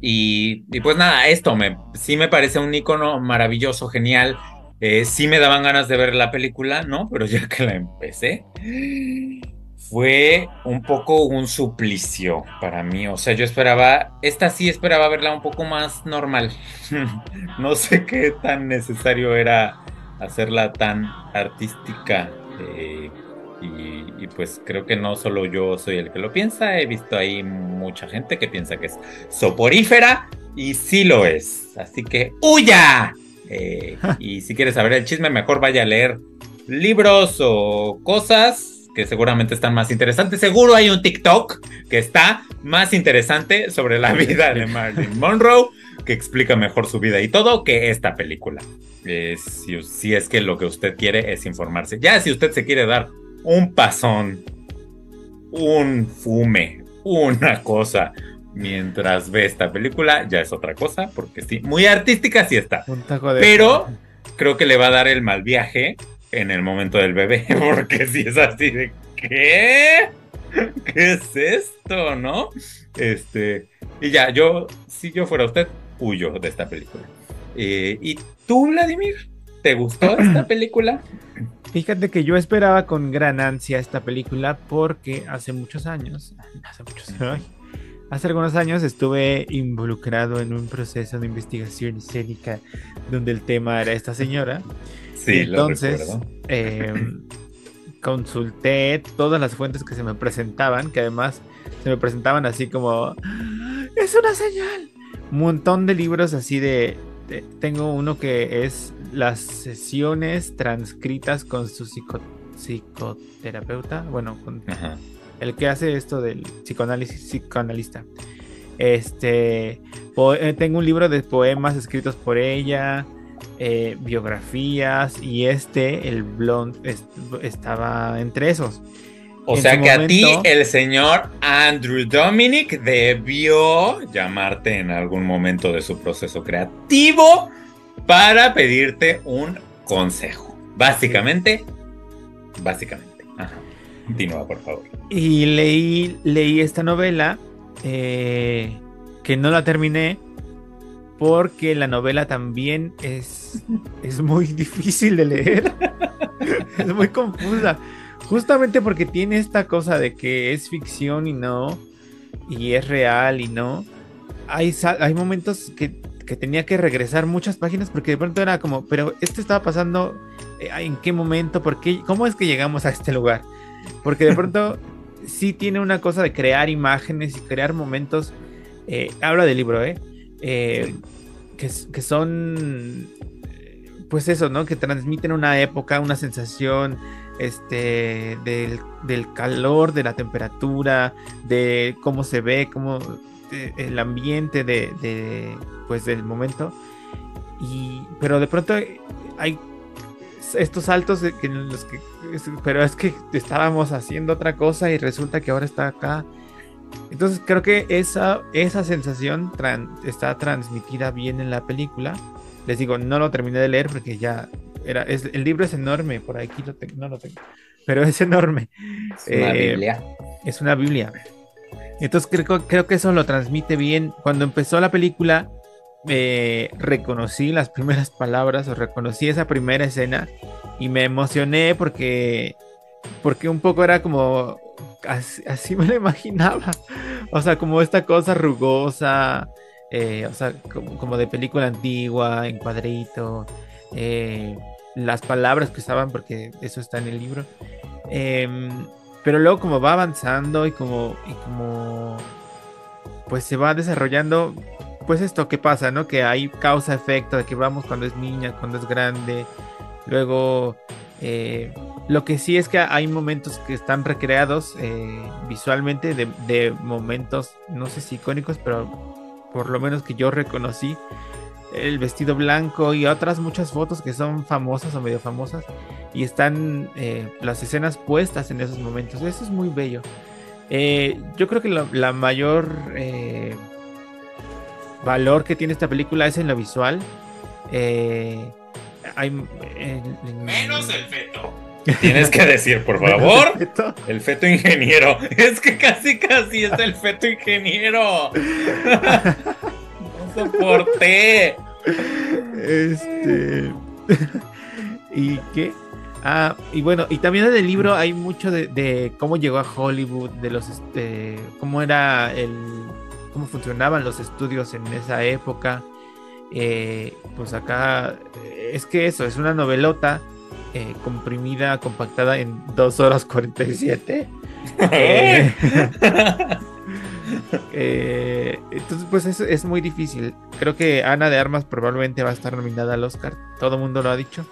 y, pues nada, esto me, sí me parece un icono maravilloso, genial, Eh, sí me daban ganas de ver la película, ¿no? Pero ya que la empecé, fue un poco un suplicio para mí. O sea, yo esperaba, esta sí esperaba verla un poco más normal. [LAUGHS] no sé qué tan necesario era hacerla tan artística. eh, y, y pues creo que no solo yo soy el que lo piensa, he visto ahí mucha gente que piensa que es soporífera y sí lo es. Así que ¡huya! Eh, y si quieres saber el chisme, mejor vaya a leer libros o cosas que seguramente están más interesantes. Seguro hay un TikTok que está más interesante sobre la vida de Marilyn Monroe, que explica mejor su vida y todo que esta película. Eh, si, si es que lo que usted quiere es informarse. Ya si usted se quiere dar un pasón, un fume, una cosa mientras ve esta película, ya es otra cosa, porque sí, muy artística sí está. Un taco de. Pero creo que le va a dar el mal viaje en el momento del bebé, [LAUGHS] porque si es así de ¿qué? ¿Qué es esto? ¿No? Este, y ya, yo, si yo fuera usted, huyo de esta película. Eh, ¿Y tú, Vladimir? ¿Te gustó [CLEARS THROAT] esta película? Fíjate que yo esperaba con gran ansia esta película porque hace muchos años, hace muchos ay, hace algunos años estuve involucrado en un proceso de investigación escénica donde el tema era esta señora. Sí, Entonces, lo eh, consulté todas las fuentes que se me presentaban, que además se me presentaban así como, es una señal. Un montón de libros así de, de- tengo uno que es las sesiones transcritas con su psico- psicoterapeuta, bueno, con Ajá. El que hace esto del psicoanálisis, psicoanalista. Este, eh, tengo un libro de poemas escritos por ella, eh, biografías y este, el blond, est- estaba entre esos. O En sea que a ti el señor Andrew Dominic debió llamarte en algún momento de su proceso creativo para pedirte un consejo. Básicamente, básicamente. Ajá. Continúa, por favor. Y leí, leí esta novela eh, que no la terminé porque la novela también es, [LAUGHS] es muy difícil de leer. [LAUGHS] es muy confusa. Justamente porque tiene esta cosa de que es ficción y no, y es real y no. Hay, hay momentos que, que tenía que regresar muchas páginas porque de pronto era como, pero esto estaba pasando, eh, ¿en qué momento? ¿Por qué? ¿Cómo es que llegamos a este lugar? Porque de pronto sí tiene una cosa de crear imágenes y crear momentos. eh, habla del libro, ¿eh? Eh, que, que son, pues eso, ¿no? Que transmiten una época, una sensación, este, del, del calor, de la temperatura, de cómo se ve, cómo de- el ambiente de, de, pues del momento. Y, pero de pronto hay estos saltos que los que pero es que estábamos haciendo otra cosa y resulta que ahora está acá. Entonces creo que esa, esa sensación tran- está transmitida bien en la película. Les digo, no lo terminé de leer porque ya era, es, el libro es enorme, por aquí lo tengo, no lo tengo, pero es enorme. Es una Eh, Biblia. Es una Biblia. Entonces creo, creo que eso lo transmite bien. Cuando empezó la película, reconocí las primeras palabras o reconocí esa primera escena y me emocioné porque, porque un poco era como, así, así me lo imaginaba. O sea, como esta cosa rugosa, eh, o sea, como, como de película antigua, en cuadrito. eh, las palabras que usaban, porque eso está en el libro. Em, pero luego como va avanzando y como, y como pues se va desarrollando, pues esto que pasa, ¿no? Que hay causa-efecto de que vamos cuando es niña, cuando es grande. Luego, eh, lo que sí es que hay momentos que están recreados eh, visualmente de, momentos, no sé si icónicos, pero por lo menos que yo reconocí. El vestido blanco y otras muchas fotos que son famosas o medio famosas y están eh, las escenas puestas en esos momentos. Eso es muy bello. Yo creo que la, mayor valor que tiene esta película es en lo visual. Eh, hay, en- en- Menos el feto. Tienes que decir, por favor, el feto ingeniero. Es que casi, casi es el feto ingeniero. No soporté. Este. [LAUGHS] ¿Y qué? Ah, y bueno, y también en el libro hay mucho de, de cómo llegó a Hollywood, de los este, cómo era el cómo funcionaban los estudios en esa época. Eh, pues acá eh, es que eso, es una novelota eh, comprimida, compactada en 2 horas 47. [LAUGHS] Eh, [LAUGHS] eh, entonces, pues es, es muy difícil. Creo que Ana de Armas probablemente va a estar nominada al Oscar. Todo el mundo lo ha dicho.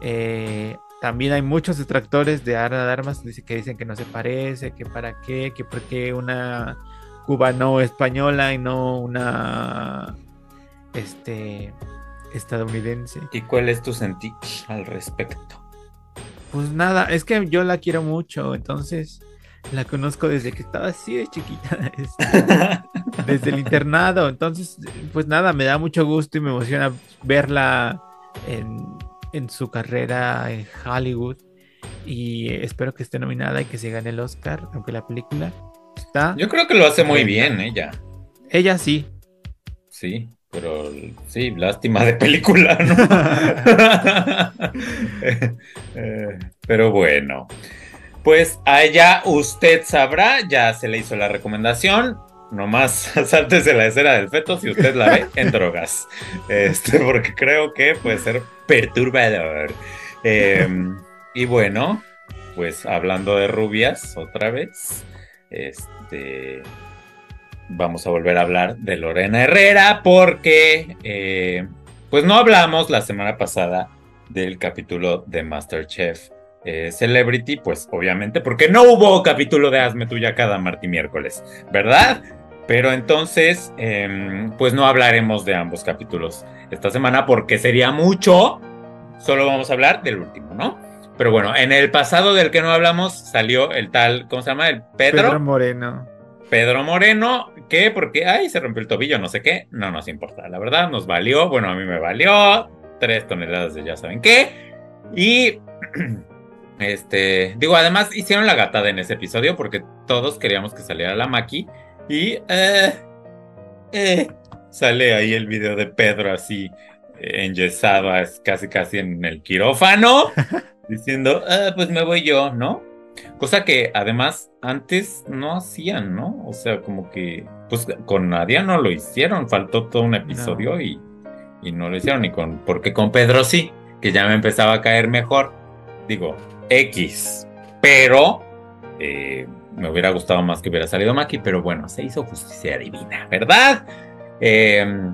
Eh, también hay muchos detractores de Ana de Armas que dicen que no se parece, que para qué, que por qué una cubano española y no una este estadounidense. ¿Y cuál es tu sentir al respecto? Pues nada, es que yo la quiero mucho, entonces la conozco desde que estaba así de chiquita, [LAUGHS] este, [LAUGHS] desde el internado. Entonces, pues nada, me da mucho gusto y me emociona verla en, en su carrera en Hollywood. Y espero que esté nominada y que se gane el Oscar, aunque la película está. Yo creo que lo hace muy bien ella. Ella sí. Sí, pero sí, lástima de película, ¿no? Eh, [LAUGHS] [LAUGHS] pero bueno, pues allá usted sabrá, ya se le hizo la recomendación. Nomás [LAUGHS] sáltese la escena del feto si usted la ve en drogas. Este, porque creo que puede ser perturbador. Eh, y bueno, pues hablando de rubias otra vez, este, vamos a volver a hablar de Lorena Herrera porque eh, pues no hablamos la semana pasada del capítulo de Masterchef eh, Celebrity, pues obviamente porque no hubo capítulo de Hazme Tuya cada martes y miércoles, ¿verdad? Pero entonces, eh, pues no hablaremos de ambos capítulos esta semana porque sería mucho. Solo vamos a hablar del último, ¿no? Pero bueno, en el pasado del que no hablamos salió el tal, ¿cómo se llama? El Pedro. Pedro Moreno. Pedro Moreno, que porque, ay, se rompió el tobillo, no sé qué, no nos importa, la verdad, nos valió, bueno, a mí me valió, tres toneladas de ya saben qué, y, [CLEARS THROAT] este, digo, además hicieron la gatada en ese episodio porque todos queríamos que saliera la Maki, y, eh, eh, sale ahí el video de Pedro así, enyesado, es casi casi en el quirófano, [LAUGHS] diciendo, ah, pues me voy yo, ¿no? Cosa que además antes no hacían, ¿no? O sea, como que, pues con Nadia no lo hicieron, faltó todo un episodio No. y, y no lo hicieron, y con, porque con Pedro sí, que ya me empezaba a caer mejor, digo, X, pero eh, me hubiera gustado más que hubiera salido Maki, pero bueno, se hizo justicia divina, ¿verdad? Eh,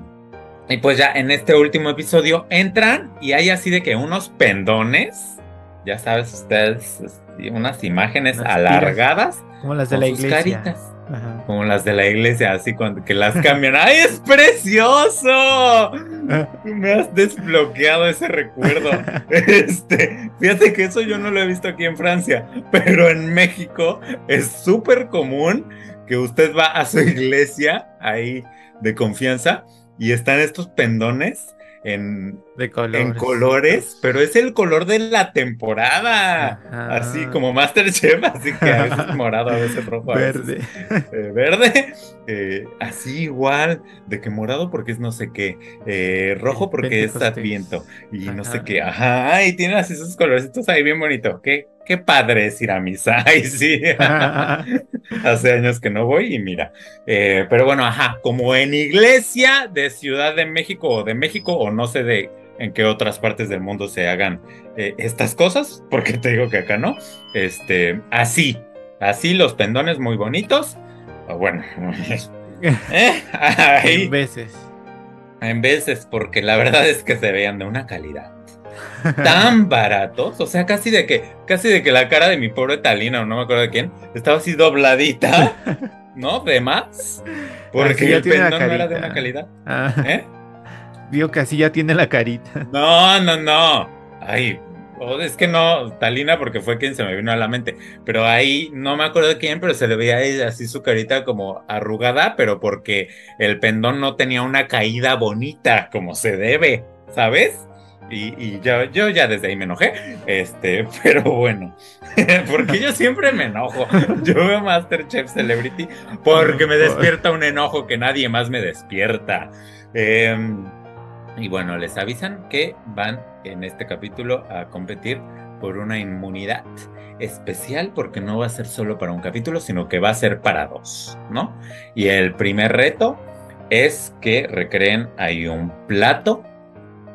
y pues ya en este último episodio entran y hay así de que unos pendones, ya sabes ustedes, este, unas imágenes Unas alargadas Como las de la iglesia. caritas. Ajá. Como las de la iglesia, así cuando que las cambian. ¡Ay, es precioso! Me has desbloqueado ese recuerdo. [LAUGHS] Este, fíjate que eso yo no lo he visto aquí en Francia, pero en México es súper común que usted va a su iglesia ahí de confianza y están estos pendones en, De colores. en colores, pero es el color de la temporada. Ajá. Así como Masterchef, así que a veces [LAUGHS] morado, a veces rojo, a veces Verde. eh, verde, eh, así igual, de que morado porque es no sé qué, eh, rojo porque es adviento y no sé qué, ajá, y tiene así esos colorcitos ahí bien bonito, qué, qué padre es ir a misa, [LAUGHS] ay sí, [LAUGHS] hace años que no voy y mira, pero bueno, ajá, como en iglesia de Ciudad de México o de México o no sé de en qué otras partes del mundo se hagan eh, estas cosas, porque te digo que acá no, este, así, así los pendones muy bonitos, o bueno, [LAUGHS] eh, ahí, En veces. en veces, porque la verdad es que se veían de una calidad tan baratos, o sea, casi de que, casi de que la cara de mi pobre Talina, o no me acuerdo de quién, estaba así dobladita, [LAUGHS] ¿no? De más, porque el pendón no era de una calidad, Ah, ¿eh? Digo que así ya tiene la carita. [LAUGHS] No, no, no. Ay, oh, es que no, Talina porque fue quien se me vino a la mente. Pero ahí no me acuerdo de quién, pero se le veía así su carita como arrugada, pero porque el pendón no tenía una caída bonita como se debe, ¿sabes? Y, y yo, yo ya desde ahí me enojé. Este, [LAUGHS] pero bueno. [LAUGHS] porque yo siempre me enojo. Yo veo Masterchef Celebrity porque me despierta un enojo que nadie más me despierta. Em, Y bueno, les avisan que van en este capítulo a competir por una inmunidad especial porque no va a ser solo para un capítulo, sino que va a ser para dos, ¿no? Y el primer reto es que recreen ahí un plato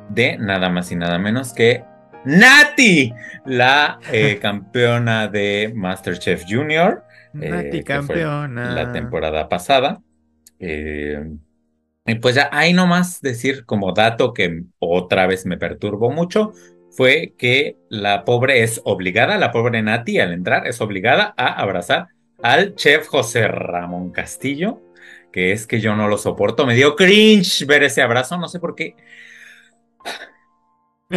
de nada más y nada menos que Nati, la eh, [LAUGHS] campeona de MasterChef Junior. eh, Nati fue campeona. La temporada pasada. Eh, y pues ya hay nomás decir como dato que otra vez me perturbó mucho, fue que la pobre es obligada, la pobre Nati al entrar es obligada a abrazar al chef José Ramón Castillo, que es que yo no lo soporto, me dio cringe ver ese abrazo, no sé por qué.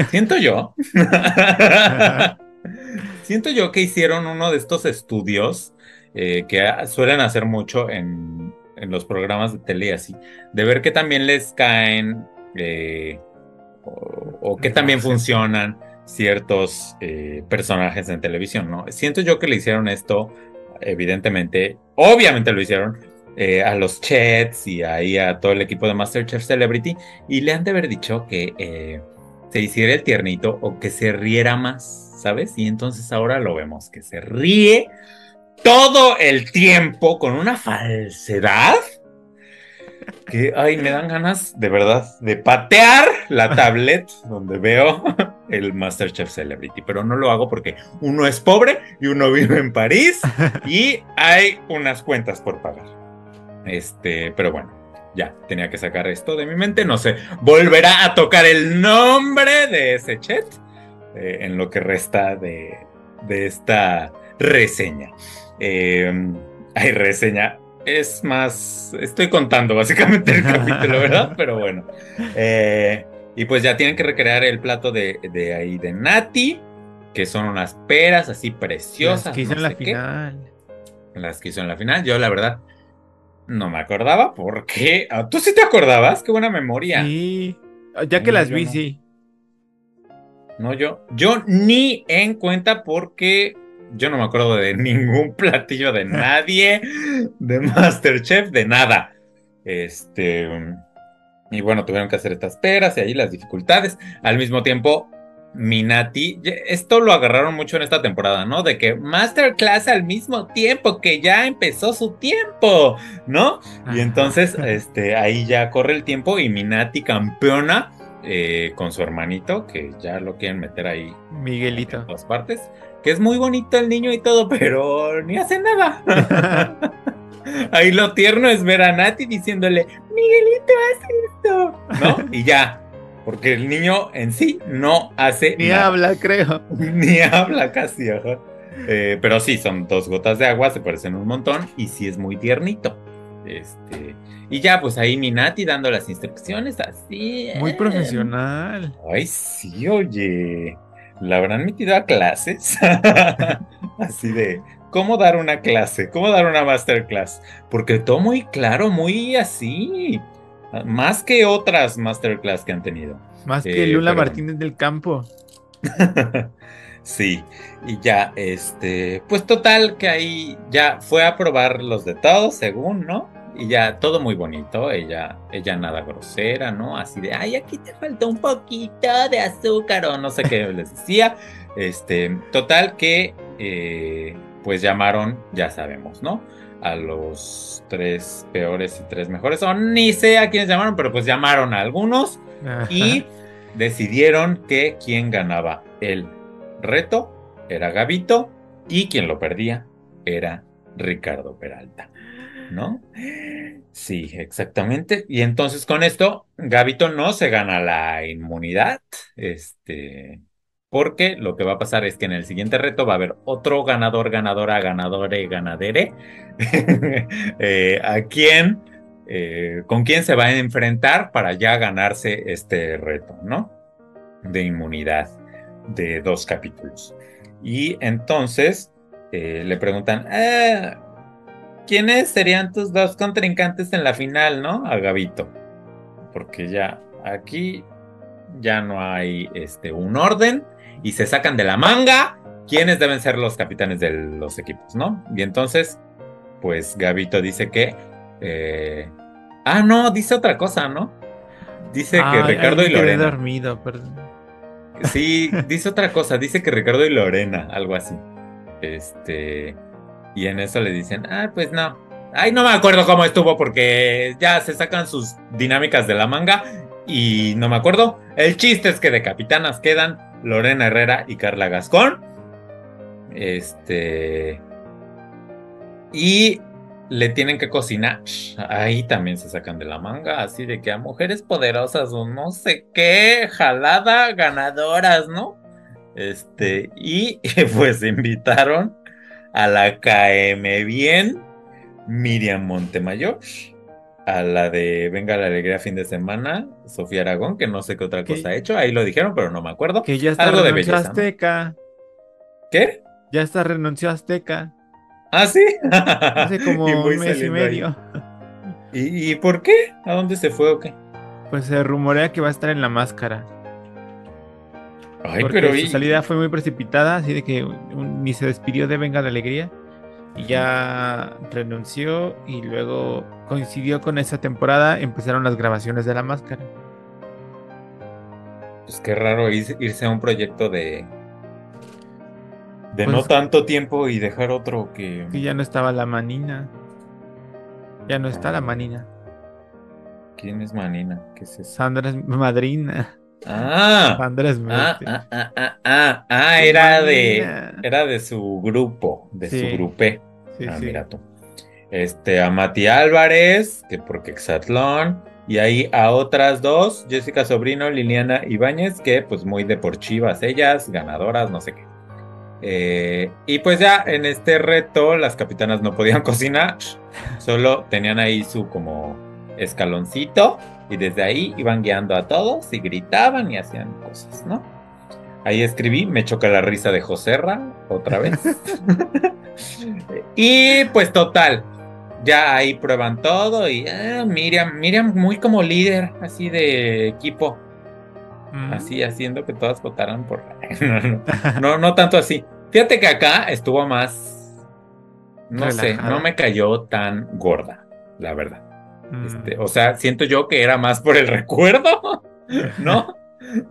Siento yo. [LAUGHS] Siento yo que hicieron uno de estos estudios eh, que suelen hacer mucho en, en los programas de tele y así, de ver que también les caen eh, o, o que también Sí. funcionan ciertos eh, personajes en televisión, ¿no? Siento yo que le hicieron esto, evidentemente, obviamente lo hicieron eh, a los chats y ahí a todo el equipo de MasterChef Celebrity y le han de haber dicho que eh, se hiciera el tiernito o que se riera más, ¿sabes? Y entonces ahora lo vemos, que se ríe todo el tiempo con una falsedad que, ay, me dan ganas de verdad de patear la tablet donde veo [LAUGHS] el MasterChef Celebrity, pero no lo hago porque uno es pobre y uno vive en París y hay unas cuentas por pagar. Este, pero bueno, ya tenía que sacar esto de mi mente, no sé, volverá a tocar el nombre de ese chat eh, en lo que resta de, de esta reseña. Eh, hay reseña. Es más, estoy contando básicamente el [LAUGHS] capítulo, ¿verdad? Pero bueno. Eh, y pues ya tienen que recrear el plato de, de ahí de Nati, que son unas peras así preciosas. Las que hizo no en la qué. final. Las que hizo en la final. Yo, la verdad, no me acordaba porque. Ah, ¿Tú sí te acordabas? Qué buena memoria. Sí. Ya No, que las vi, no. sí. No, yo, yo ni en cuenta porque yo no me acuerdo de ningún [LAUGHS] platillo de nadie, de Masterchef, de nada. Este, y bueno, tuvieron que hacer estas peras y ahí las dificultades. Al mismo tiempo, Minati, esto lo agarraron mucho en esta temporada, ¿no? De que Masterclass al mismo tiempo que ya empezó su tiempo, ¿no? Y entonces, este, ahí ya corre el tiempo y Minati campeona eh, con su hermanito, que ya lo quieren meter ahí en Miguelito. todas partes. Que es muy bonito el niño y todo, pero ni hace nada. [LAUGHS] ahí lo tierno es ver a Nati diciéndole, Miguelito, haz esto, ¿no? Y ya. Porque el niño en sí no hace Ni nada. habla, creo. [LAUGHS] Ni habla casi, ajá. Eh, pero sí, son dos gotas de agua, se parecen un montón y sí es muy tiernito. Este, y ya, pues ahí Minati dando las instrucciones así. Muy eh. profesional. Ay, sí, oye. ¿La habrán metido a clases? [LAUGHS] así de, ¿cómo dar una clase? ¿Cómo dar una masterclass? Porque todo muy claro, muy así. Más que otras masterclass que han tenido. Más que Eh, Lula pero- Martínez del Campo. [LAUGHS] sí, y ya, este, pues total que ahí ya fue a probar los de todos, según, ¿no? Y ya todo muy bonito, ella, ella nada grosera, ¿no? Así de, ay, aquí te falta un poquito de azúcar o no sé qué les decía. Este, total que, eh, pues llamaron, ya sabemos, ¿no? A los tres peores y tres mejores, o ni sé a quiénes llamaron, pero pues llamaron a algunos Ajá. y decidieron que quien ganaba el reto era Gavito y quien lo perdía era Ricardo Peralta. ¿No? Sí, exactamente. Y entonces con esto, Gavito no se gana la inmunidad. Este. Porque lo que va a pasar es que en el siguiente reto va a haber otro ganador, ganadora, ganadore, ganadere. [LAUGHS] eh, a quien eh, con quién se va a enfrentar para ya ganarse este reto, ¿no? De inmunidad de dos capítulos. Y entonces eh, le preguntan, "Ah, ¿quiénes serían tus dos contrincantes en la final, no? A Gavito. Porque ya aquí ya no hay este, un orden y se sacan de la manga quiénes deben ser los capitanes de los equipos, ¿no? Y entonces, pues Gavito dice que... eh, ah, no, dice otra cosa, ¿no? Dice que Ricardo y Lorena. dormido, perdón. Sí, dice otra cosa, dice que Ricardo y Lorena, algo así. Este, y en eso le dicen, ah, pues no. Ay, no me acuerdo cómo estuvo porque ya se sacan sus dinámicas de la manga y no me acuerdo. El chiste es que de capitanas quedan Lorena Herrera y Carla Gascón. Este, y le tienen que cocinar. Ahí también se sacan de la manga, así de que a mujeres poderosas o no sé qué, jalada, ganadoras, ¿no? Este, y [LAUGHS] pues invitaron a la KM Bien, Miriam Montemayor, a la de Venga la Alegría fin de semana, Sofía Aragón, que no sé qué otra ¿Qué? cosa ha hecho, ahí lo dijeron, pero no me acuerdo. Que ya está Algo de. Azteca. ¿Qué? Ya está renunció a Azteca. Ah, sí. Hace [LAUGHS] como Y un mes y medio. ¿Y, y por qué? ¿A dónde se fue o qué? Pues se rumorea que va a estar en la máscara. Ay, porque pero su y- salida fue muy precipitada, así de que un- ni se despidió de Venga la Alegría. Y ya renunció y luego coincidió con esa temporada, empezaron las grabaciones de la máscara. Pues qué raro irse, a un proyecto de. De no Pues- tanto tiempo y dejar otro que. Que ya no estaba la manina. Ya no está la manina. ¿Quién es Manina? ¿Qué es eso? Sandra es madrina. Ah, Sandra es ah, ah, ah, ah, ah, ah, era de. Era de su grupo, de Sí. su grupé. Sí, ah, sí. mira tú. Este, a Mati Álvarez, que porque Exatlón. Y ahí a otras dos, Jessica Sobrino, Liliana Ibáñez, que pues muy deportivas ellas, ganadoras, no sé qué. Eh, y pues ya en este reto las capitanas no podían [LAUGHS] cocinar, solo tenían ahí su como escaloncito y desde ahí iban guiando a todos y gritaban y hacían cosas, ¿no? Ahí escribí, me choca la risa de Joserra, otra vez. [LAUGHS] y pues total, ya ahí prueban todo y ah, Miriam, Miriam muy como líder así de equipo, Mm. así haciendo que todas votaran por... [LAUGHS] no, no, no, no tanto así. Fíjate que acá estuvo más, no sé, no me cayó tan gorda, la verdad. Mm. Este, o sea, siento yo que era más por el [LAUGHS] recuerdo, ¿no?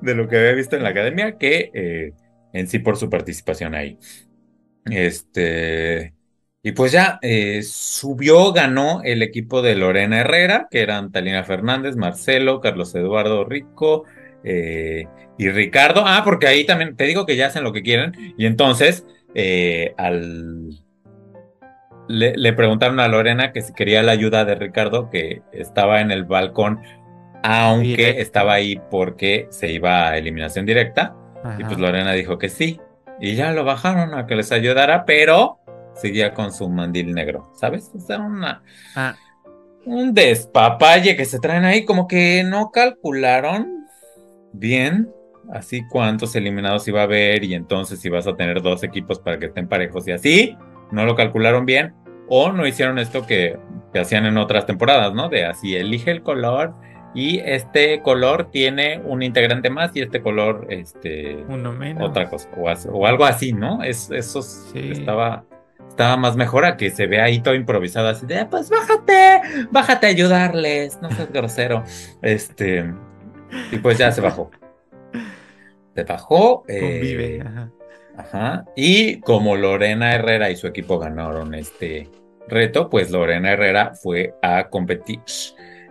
De lo que había visto en la academia que eh, en sí por su participación ahí. Este, y pues ya eh, subió, ganó el equipo de Lorena Herrera, que eran Talina Fernández, Marcelo, Carlos Eduardo Rico eh, y Ricardo. Ah, porque ahí también te digo que ya hacen lo que quieren. Y entonces, al le, le preguntaron a Lorena que si quería la ayuda de Ricardo, que estaba en el balcón, aunque Directo. estaba ahí porque se iba a eliminación directa. Y pues Lorena dijo que sí. Y ya lo bajaron a que les ayudara, pero seguía con su mandil negro, ¿sabes? O sea, una, Ah, un despapalle que se traen ahí, como que no calcularon bien así cuántos eliminados iba a haber y entonces si vas a tener dos equipos para que estén parejos y así, no lo calcularon bien o no hicieron esto que, que hacían en otras temporadas, ¿no? De así, elige el color y este color tiene un integrante más y este color, este, uno menos. otra cosa o, algo así, ¿no? Es, eso Sí. estaba, estaba más mejor a que se vea ahí todo improvisado así de, "Ah, pues bájate, bájate a ayudarles, no seas grosero. Este, y pues ya se bajó. Se bajó. eh, Convive. ajá. Ajá. Y como Lorena Herrera y su equipo ganaron este reto, pues Lorena Herrera fue a competir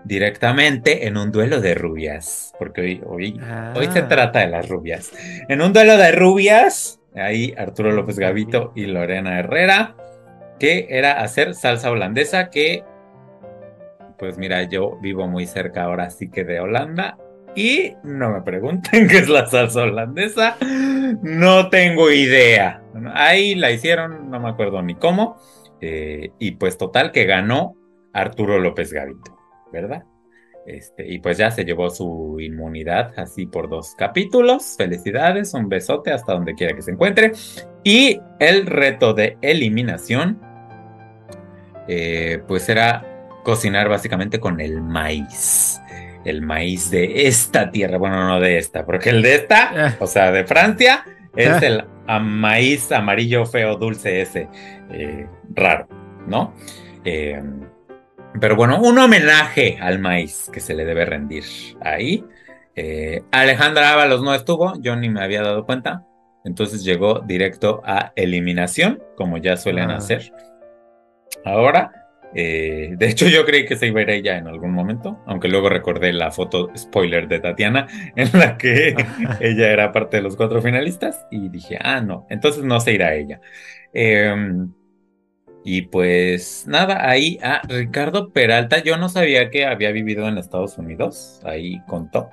directamente en un duelo de rubias. Porque hoy, hoy, hoy se Ah. trata de las rubias. En un duelo de rubias, ahí Arturo López Gavito y Lorena Herrera, que era hacer salsa holandesa, que pues mira, yo vivo muy cerca ahora sí que de Holanda. Y no me pregunten [LAUGHS] qué es la salsa holandesa. No tengo idea. Ahí la hicieron, no me acuerdo ni cómo. Eh, y pues total que ganó Arturo López Gavito, ¿verdad? Este, y pues ya se llevó su inmunidad así por dos capítulos. Felicidades, un besote hasta donde quiera que se encuentre. Y el reto de eliminación, eh, pues era cocinar básicamente con el maíz. El maíz de esta tierra, bueno, no de esta, porque el de esta, o sea, de Francia, es el a- maíz amarillo feo dulce ese, eh, raro, ¿no? Eh, pero bueno, un homenaje al maíz que se le debe rendir ahí. Eh, Alejandra Ábalos no estuvo, yo ni me había dado cuenta. Entonces llegó directo a eliminación, como ya suelen Ah. hacer. Ahora, eh, de hecho yo creí que se iba a ir ella en algún momento, aunque luego recordé la foto spoiler de Tatiana [LAUGHS] en la que [LAUGHS] ella era parte de los cuatro finalistas y dije, ah, no, entonces no se irá ella. Em, y pues nada, ahí a Ricardo Peralta, yo no sabía que había vivido en Estados Unidos, ahí contó.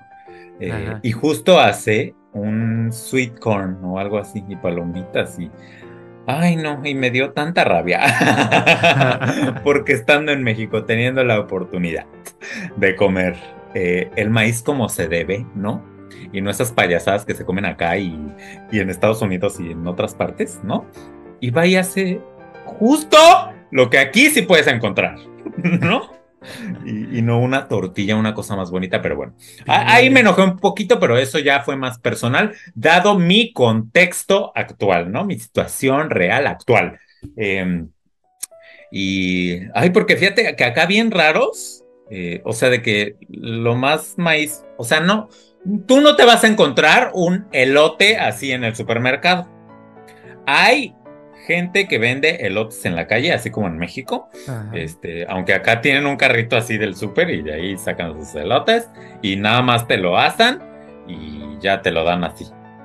Eh, y justo hace un sweet corn o algo así, y palomitas y... Ay, no, y me dio tanta rabia. [LAUGHS] Porque estando en México, teniendo la oportunidad de comer eh, el maíz como se debe, ¿no? Y no esas payasadas que se comen acá y, y en Estados Unidos y en otras partes, ¿no? Y váyase justo lo que aquí sí puedes encontrar, [LAUGHS] ¿no? Y, y no una tortilla, una cosa más bonita, pero bueno. A- Ahí me enojé un poquito, pero eso ya fue más personal, dado mi contexto actual, ¿no? Mi situación real actual. Eh, y, ay, porque fíjate que acá bien raros, eh, o sea, de que lo más maíz, o sea, no, tú no te vas a encontrar un elote así en el supermercado. Hay gente que vende elotes en la calle, así como en México. Ajá. Este, aunque acá tienen un carrito así del súper y de ahí sacan sus elotes y nada más te lo asan y ya te lo dan así.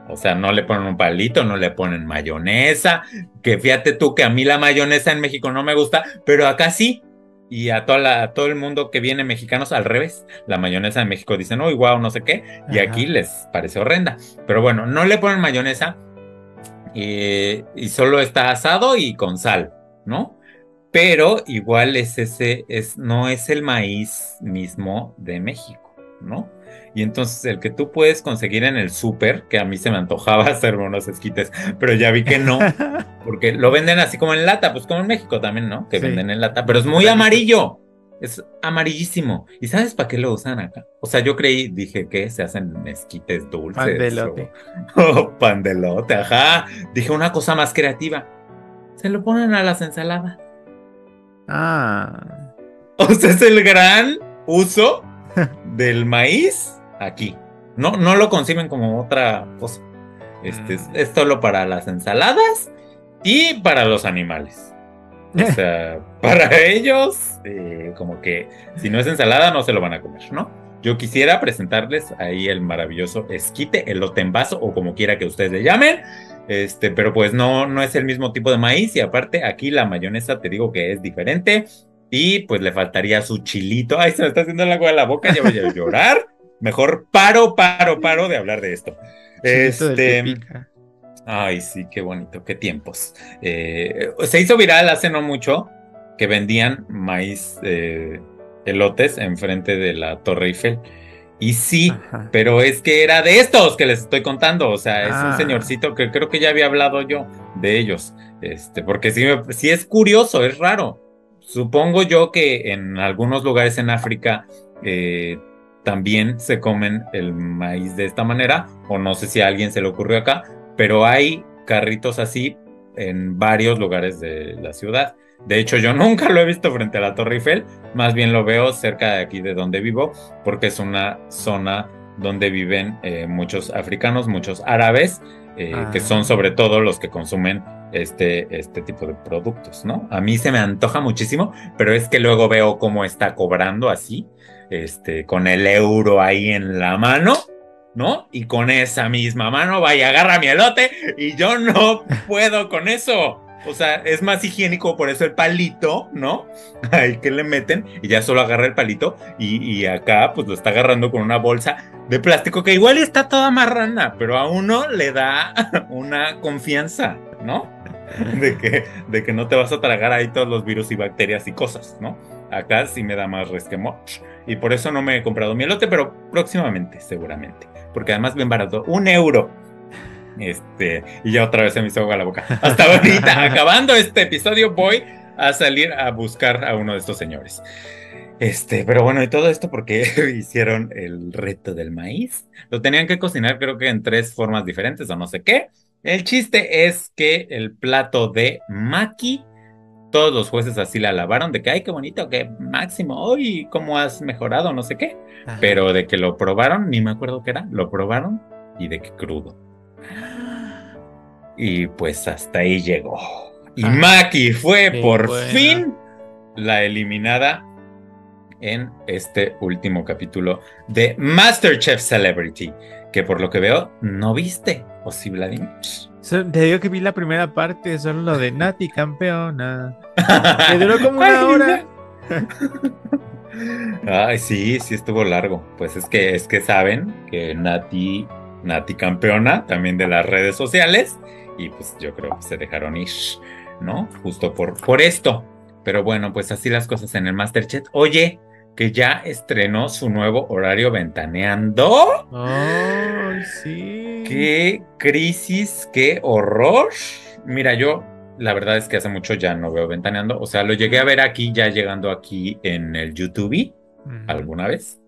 O sea, no le ponen un palito, no le ponen mayonesa, que fíjate tú que a mí la mayonesa en México no me gusta, pero acá sí. Y a, toda la- a todo el mundo que viene mexicanos al revés. La mayonesa en México dicen, uy, wow, no sé qué. Y Ajá. aquí les parece horrenda. Pero bueno, no le ponen mayonesa y, y solo está asado y con sal, ¿no? Pero igual es ese, es, no es el maíz mismo de México, ¿no? Y entonces el que tú puedes conseguir en el súper, que a mí se me antojaba [LAUGHS] hacer unos esquites, pero ya vi que no, [LAUGHS] porque lo venden así como en lata, pues como en México también, ¿no? Que Sí. venden en lata, pero es muy amarillo, es amarillísimo. ¿Y sabes para qué lo usan acá? O sea, yo creí, dije que se hacen esquites dulces. Pan de elote. O, [LAUGHS] o pan de elote, ajá. Dije una cosa más creativa. Se lo ponen a las ensaladas. Ah. O sea, es el gran uso del maíz aquí. No, no lo conciben como otra cosa. Este es, es solo para las ensaladas y para los animales. O sea, [LAUGHS] para ellos, eh, como que si no es ensalada, no se lo van a comer, ¿no? Yo quisiera presentarles ahí el maravilloso esquite, elote en vaso, o como quiera que ustedes le llamen. Este, pero pues no, no es el mismo tipo de maíz. Y aparte, aquí la mayonesa te digo que es diferente. Y pues le faltaría su chilito. Ay, se me está haciendo el agua de la boca, ya voy a llorar. Mejor paro, paro, paro de hablar de esto. Chilito del que Este. pica. Ay, sí, qué bonito, qué tiempos. Eh, se hizo viral hace no mucho que vendían maíz, eh, elotes enfrente de la Torre Eiffel. Y sí, Ajá. pero es que era de estos que les estoy contando. O sea, es un Ah. señorcito que creo que ya había hablado yo de ellos. Este, porque sí, sí es curioso, es raro. Supongo yo que en algunos lugares en África eh, también se comen el maíz de esta manera, o no sé si a alguien se le ocurrió acá, pero hay carritos así en varios lugares de la ciudad. De hecho, yo [LAUGHS] nunca lo he visto frente a la Torre Eiffel, más bien lo veo cerca de aquí de donde vivo, porque es una zona donde viven eh, muchos africanos, muchos árabes, eh, Ah. que son sobre todo los que consumen este, este tipo de productos, ¿no? A mí se me antoja muchísimo, pero es que luego veo cómo está cobrando así, este, con el euro ahí en la mano, ¿no? Y con esa misma mano, vaya, agarra mi elote y yo no puedo con eso. O sea, es más higiénico, por eso el palito, ¿no? [LAUGHS] Ahí que le meten y ya solo agarra el palito y, y acá pues lo está agarrando con una bolsa de plástico que igual está toda marrana, pero a uno le da [LAUGHS] una confianza, ¿no? [LAUGHS] De que, de que no te vas a tragar ahí todos los virus y bacterias y cosas, ¿no? Acá sí me da más resquemor. Y por eso no me he comprado mi elote, pero próximamente, seguramente. Porque además bien barato, un euro. Este, y ya otra vez se me hizo agua la boca. Hasta ahorita, [LAUGHS] acabando este episodio, voy a salir a buscar a uno de estos señores. Este, pero bueno, y todo esto porque [LAUGHS] hicieron el reto del maíz. Lo tenían que cocinar, creo que en tres formas diferentes o no sé qué. El chiste es que el plato de maqui todos los jueces así la alabaron, de que, ay, qué bonito, qué máximo, hoy, cómo has mejorado, no sé qué. Ajá. Pero de que lo probaron, ni me acuerdo qué era, lo probaron y de que crudo. Y pues hasta ahí llegó. Y Ah, Maki fue qué por buena. fin la eliminada en este último capítulo de Masterchef Celebrity, que por lo que veo no viste, ¿o sí, Vladimir? So- Te digo que vi la primera parte, solo lo de Nati campeona. Que duró como [LAUGHS] una hora. [LAUGHS] Ay, sí, sí estuvo largo. Pues es que es que saben que Nati, Nati campeona también de las redes sociales y pues yo creo que se dejaron ir, ¿no? Justo por por esto. Pero bueno, pues así las cosas en el Masterchef. Oye, que ya estrenó su nuevo horario ventaneando. Ay, sí. Qué crisis, qué horror. Mira, yo la verdad es que hace mucho ya no veo ventaneando. O sea, lo llegué a ver aquí, ya llegando aquí en el YouTube alguna vez.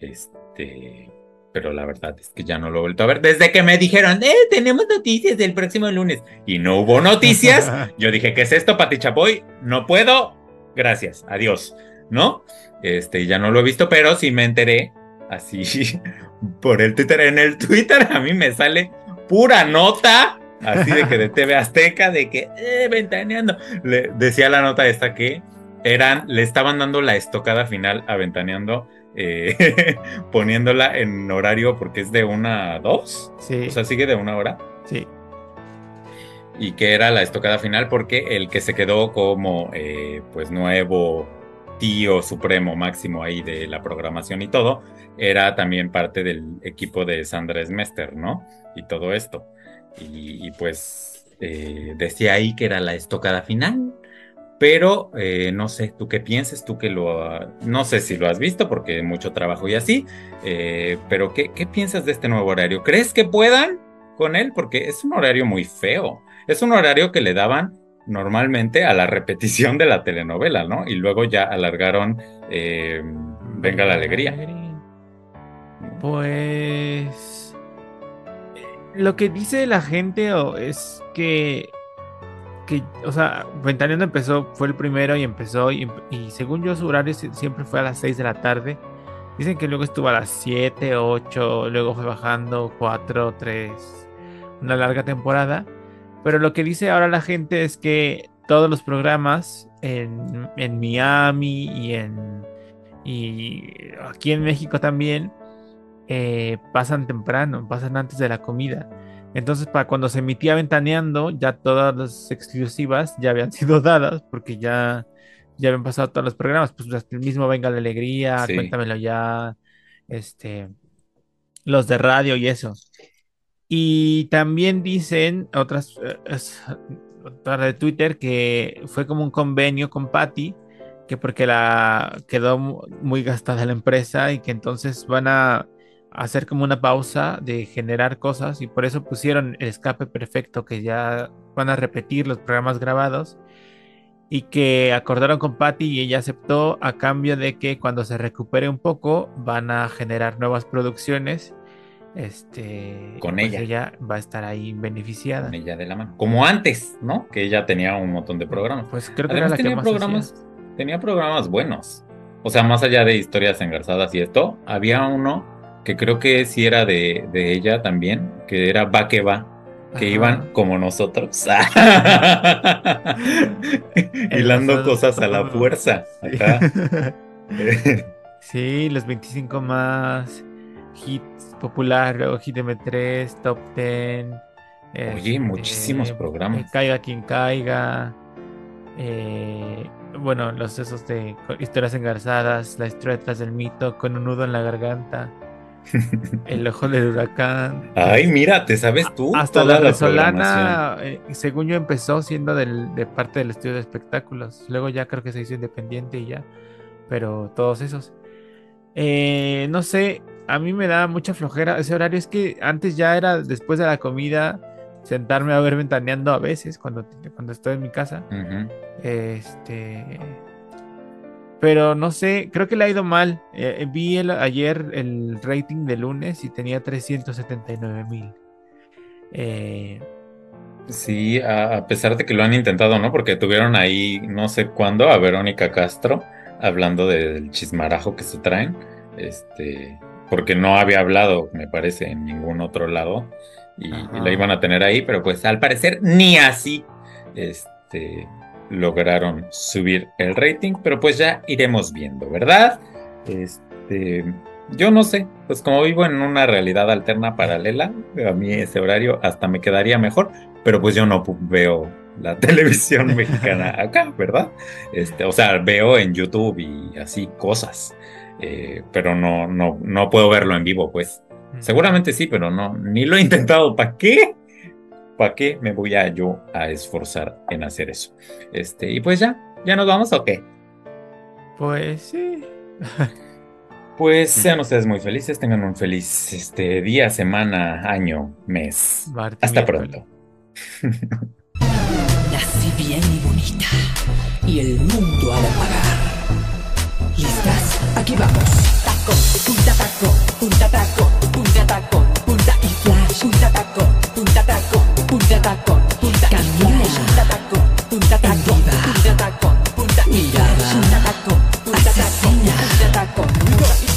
Este, pero la verdad es que ya no lo he vuelto a ver. Desde que me dijeron, eh, tenemos noticias del próximo lunes. Y no hubo noticias. [LAUGHS] Yo dije, ¿qué es esto, Pati Chapoy? No puedo. Gracias, adiós. ¿No? Este, ya no lo he visto, pero sí me enteré así [LAUGHS] por el Twitter. En el Twitter a mí me sale pura nota. Así de que de [LAUGHS] TV Azteca, de que, eh, ventaneando. Le decía la nota esta que eran, le estaban dando la estocada final a ventaneando, eh, [LAUGHS] poniéndola en horario porque es de una a dos. Sí, O sea, sigue de una hora sí. y que era la estocada final porque el que se quedó como eh, pues nuevo tío supremo máximo ahí de la programación y todo era también parte del equipo de Sandra Smester, ¿no? Y todo esto. Y, pues eh, decía ahí que era la estocada final. Pero eh, no sé, tú qué pienses, tú que lo... ha- no sé si lo has visto porque mucho trabajo y así, eh, pero ¿qué, ¿qué piensas de este nuevo horario? ¿Crees que puedan con él? Porque es un horario muy feo. Es un horario que le daban normalmente a la repetición de la telenovela, ¿no? Y luego ya alargaron eh, Venga la Alegría. Pues lo que dice la gente es que, que, o sea, Ventaneando empezó, fue el primero y empezó, y, y según yo su horario sie- siempre fue a las 6 de la tarde. Dicen que luego estuvo a las 7, 8, luego fue bajando 4, 3, una larga temporada. Pero lo que dice ahora la gente es que todos los programas en, en Miami y en y aquí en México también eh, pasan temprano, pasan antes de la comida. Entonces, para cuando se emitía Ventaneando, ya todas las exclusivas ya habían [LAUGHS] sido dadas, porque ya, ya habían pasado todos los programas. Pues hasta el mismo Venga la Alegría, Sí. Cuéntamelo ya, este, los de radio y eso. Y también dicen otras, eh, es- otra de Twitter que fue como un convenio con Patty, que porque la quedó mu- muy gastada la empresa y que entonces van a hacer como una pausa de generar cosas y por eso pusieron el escape perfecto que ya van a repetir los programas grabados y que acordaron con Patty y ella aceptó a cambio de que cuando se recupere un poco van a generar nuevas producciones este Con pues ella. va a estar ahí beneficiada Con ella de la mano. Como antes, ¿no? Que ella tenía un montón de programas. pues creo que Además era la que tenía más programas, hacía. tenía programas buenos. O sea, más allá de historias engarzadas y esto, había uno que creo que sí era de, de ella también, que era Va que va, que Ajá. iban como nosotros. [LAUGHS] [LAUGHS] Hilando cosas a la fuerza. Ajá. [LAUGHS] Sí, los 25 más hits popular, luego Hit M3, Top 10. Oye, este, muchísimos programas. eh, Caiga quien caiga. eh, bueno, los esos de historias engarzadas, la historia detrás del mito, con un nudo en la garganta, [LAUGHS] el ojo del huracán. Ay, mira, ¿te sabes tú? Hasta toda la programación? Resolana, eh, según yo, empezó siendo del- de parte del estudio de espectáculos. Luego ya creo que se hizo independiente y ya. Pero todos esos. Eh, no sé, a mí me da mucha flojera ese horario. Es que antes ya era después de la comida sentarme a ver ventaneando a veces cuando, cuando estoy en mi casa. Este. Pero no sé, creo que le ha ido mal. Eh, vi el- ayer el rating de lunes y tenía 379 mil. Eh, Sí, a, a pesar de que lo han intentado, ¿no? Porque tuvieron ahí, no sé cuándo, a Verónica Castro hablando del chismarajo que se traen. Este, porque no había hablado, me parece, en ningún otro lado. Y, la iban a tener ahí, pero pues al parecer ni así este, lograron subir el rating. Pero pues ya iremos viendo, ¿verdad? Este, yo no sé, pues como vivo en una realidad alterna paralela, a mí ese horario hasta me quedaría mejor, pero pues yo no veo la [LAUGHS] televisión mexicana acá, ¿verdad? Este, o sea, veo en YouTube y así cosas, eh, pero no, no, no puedo verlo en vivo, pues. Seguramente sí, pero no, ni lo he intentado. ¿Para qué? ¿Para qué me voy a yo a esforzar en hacer eso? Este, y pues ya, ¿ya nos vamos o qué? Pues sí. [LAUGHS] Pues sean ustedes muy felices, tengan un feliz este, día, semana, año, mes. Hasta pronto. Nací bien y bonita y el mundo apagar. ¿Listas? Aquí vamos. Taco, punta taco, punta taco, punta taco, punta y flash, punta taco, punta taco, punta taco, punta y flash, punta taco, punta taco, punta taco, punta y flash, punta taco, punta taco, punta taco. Flash,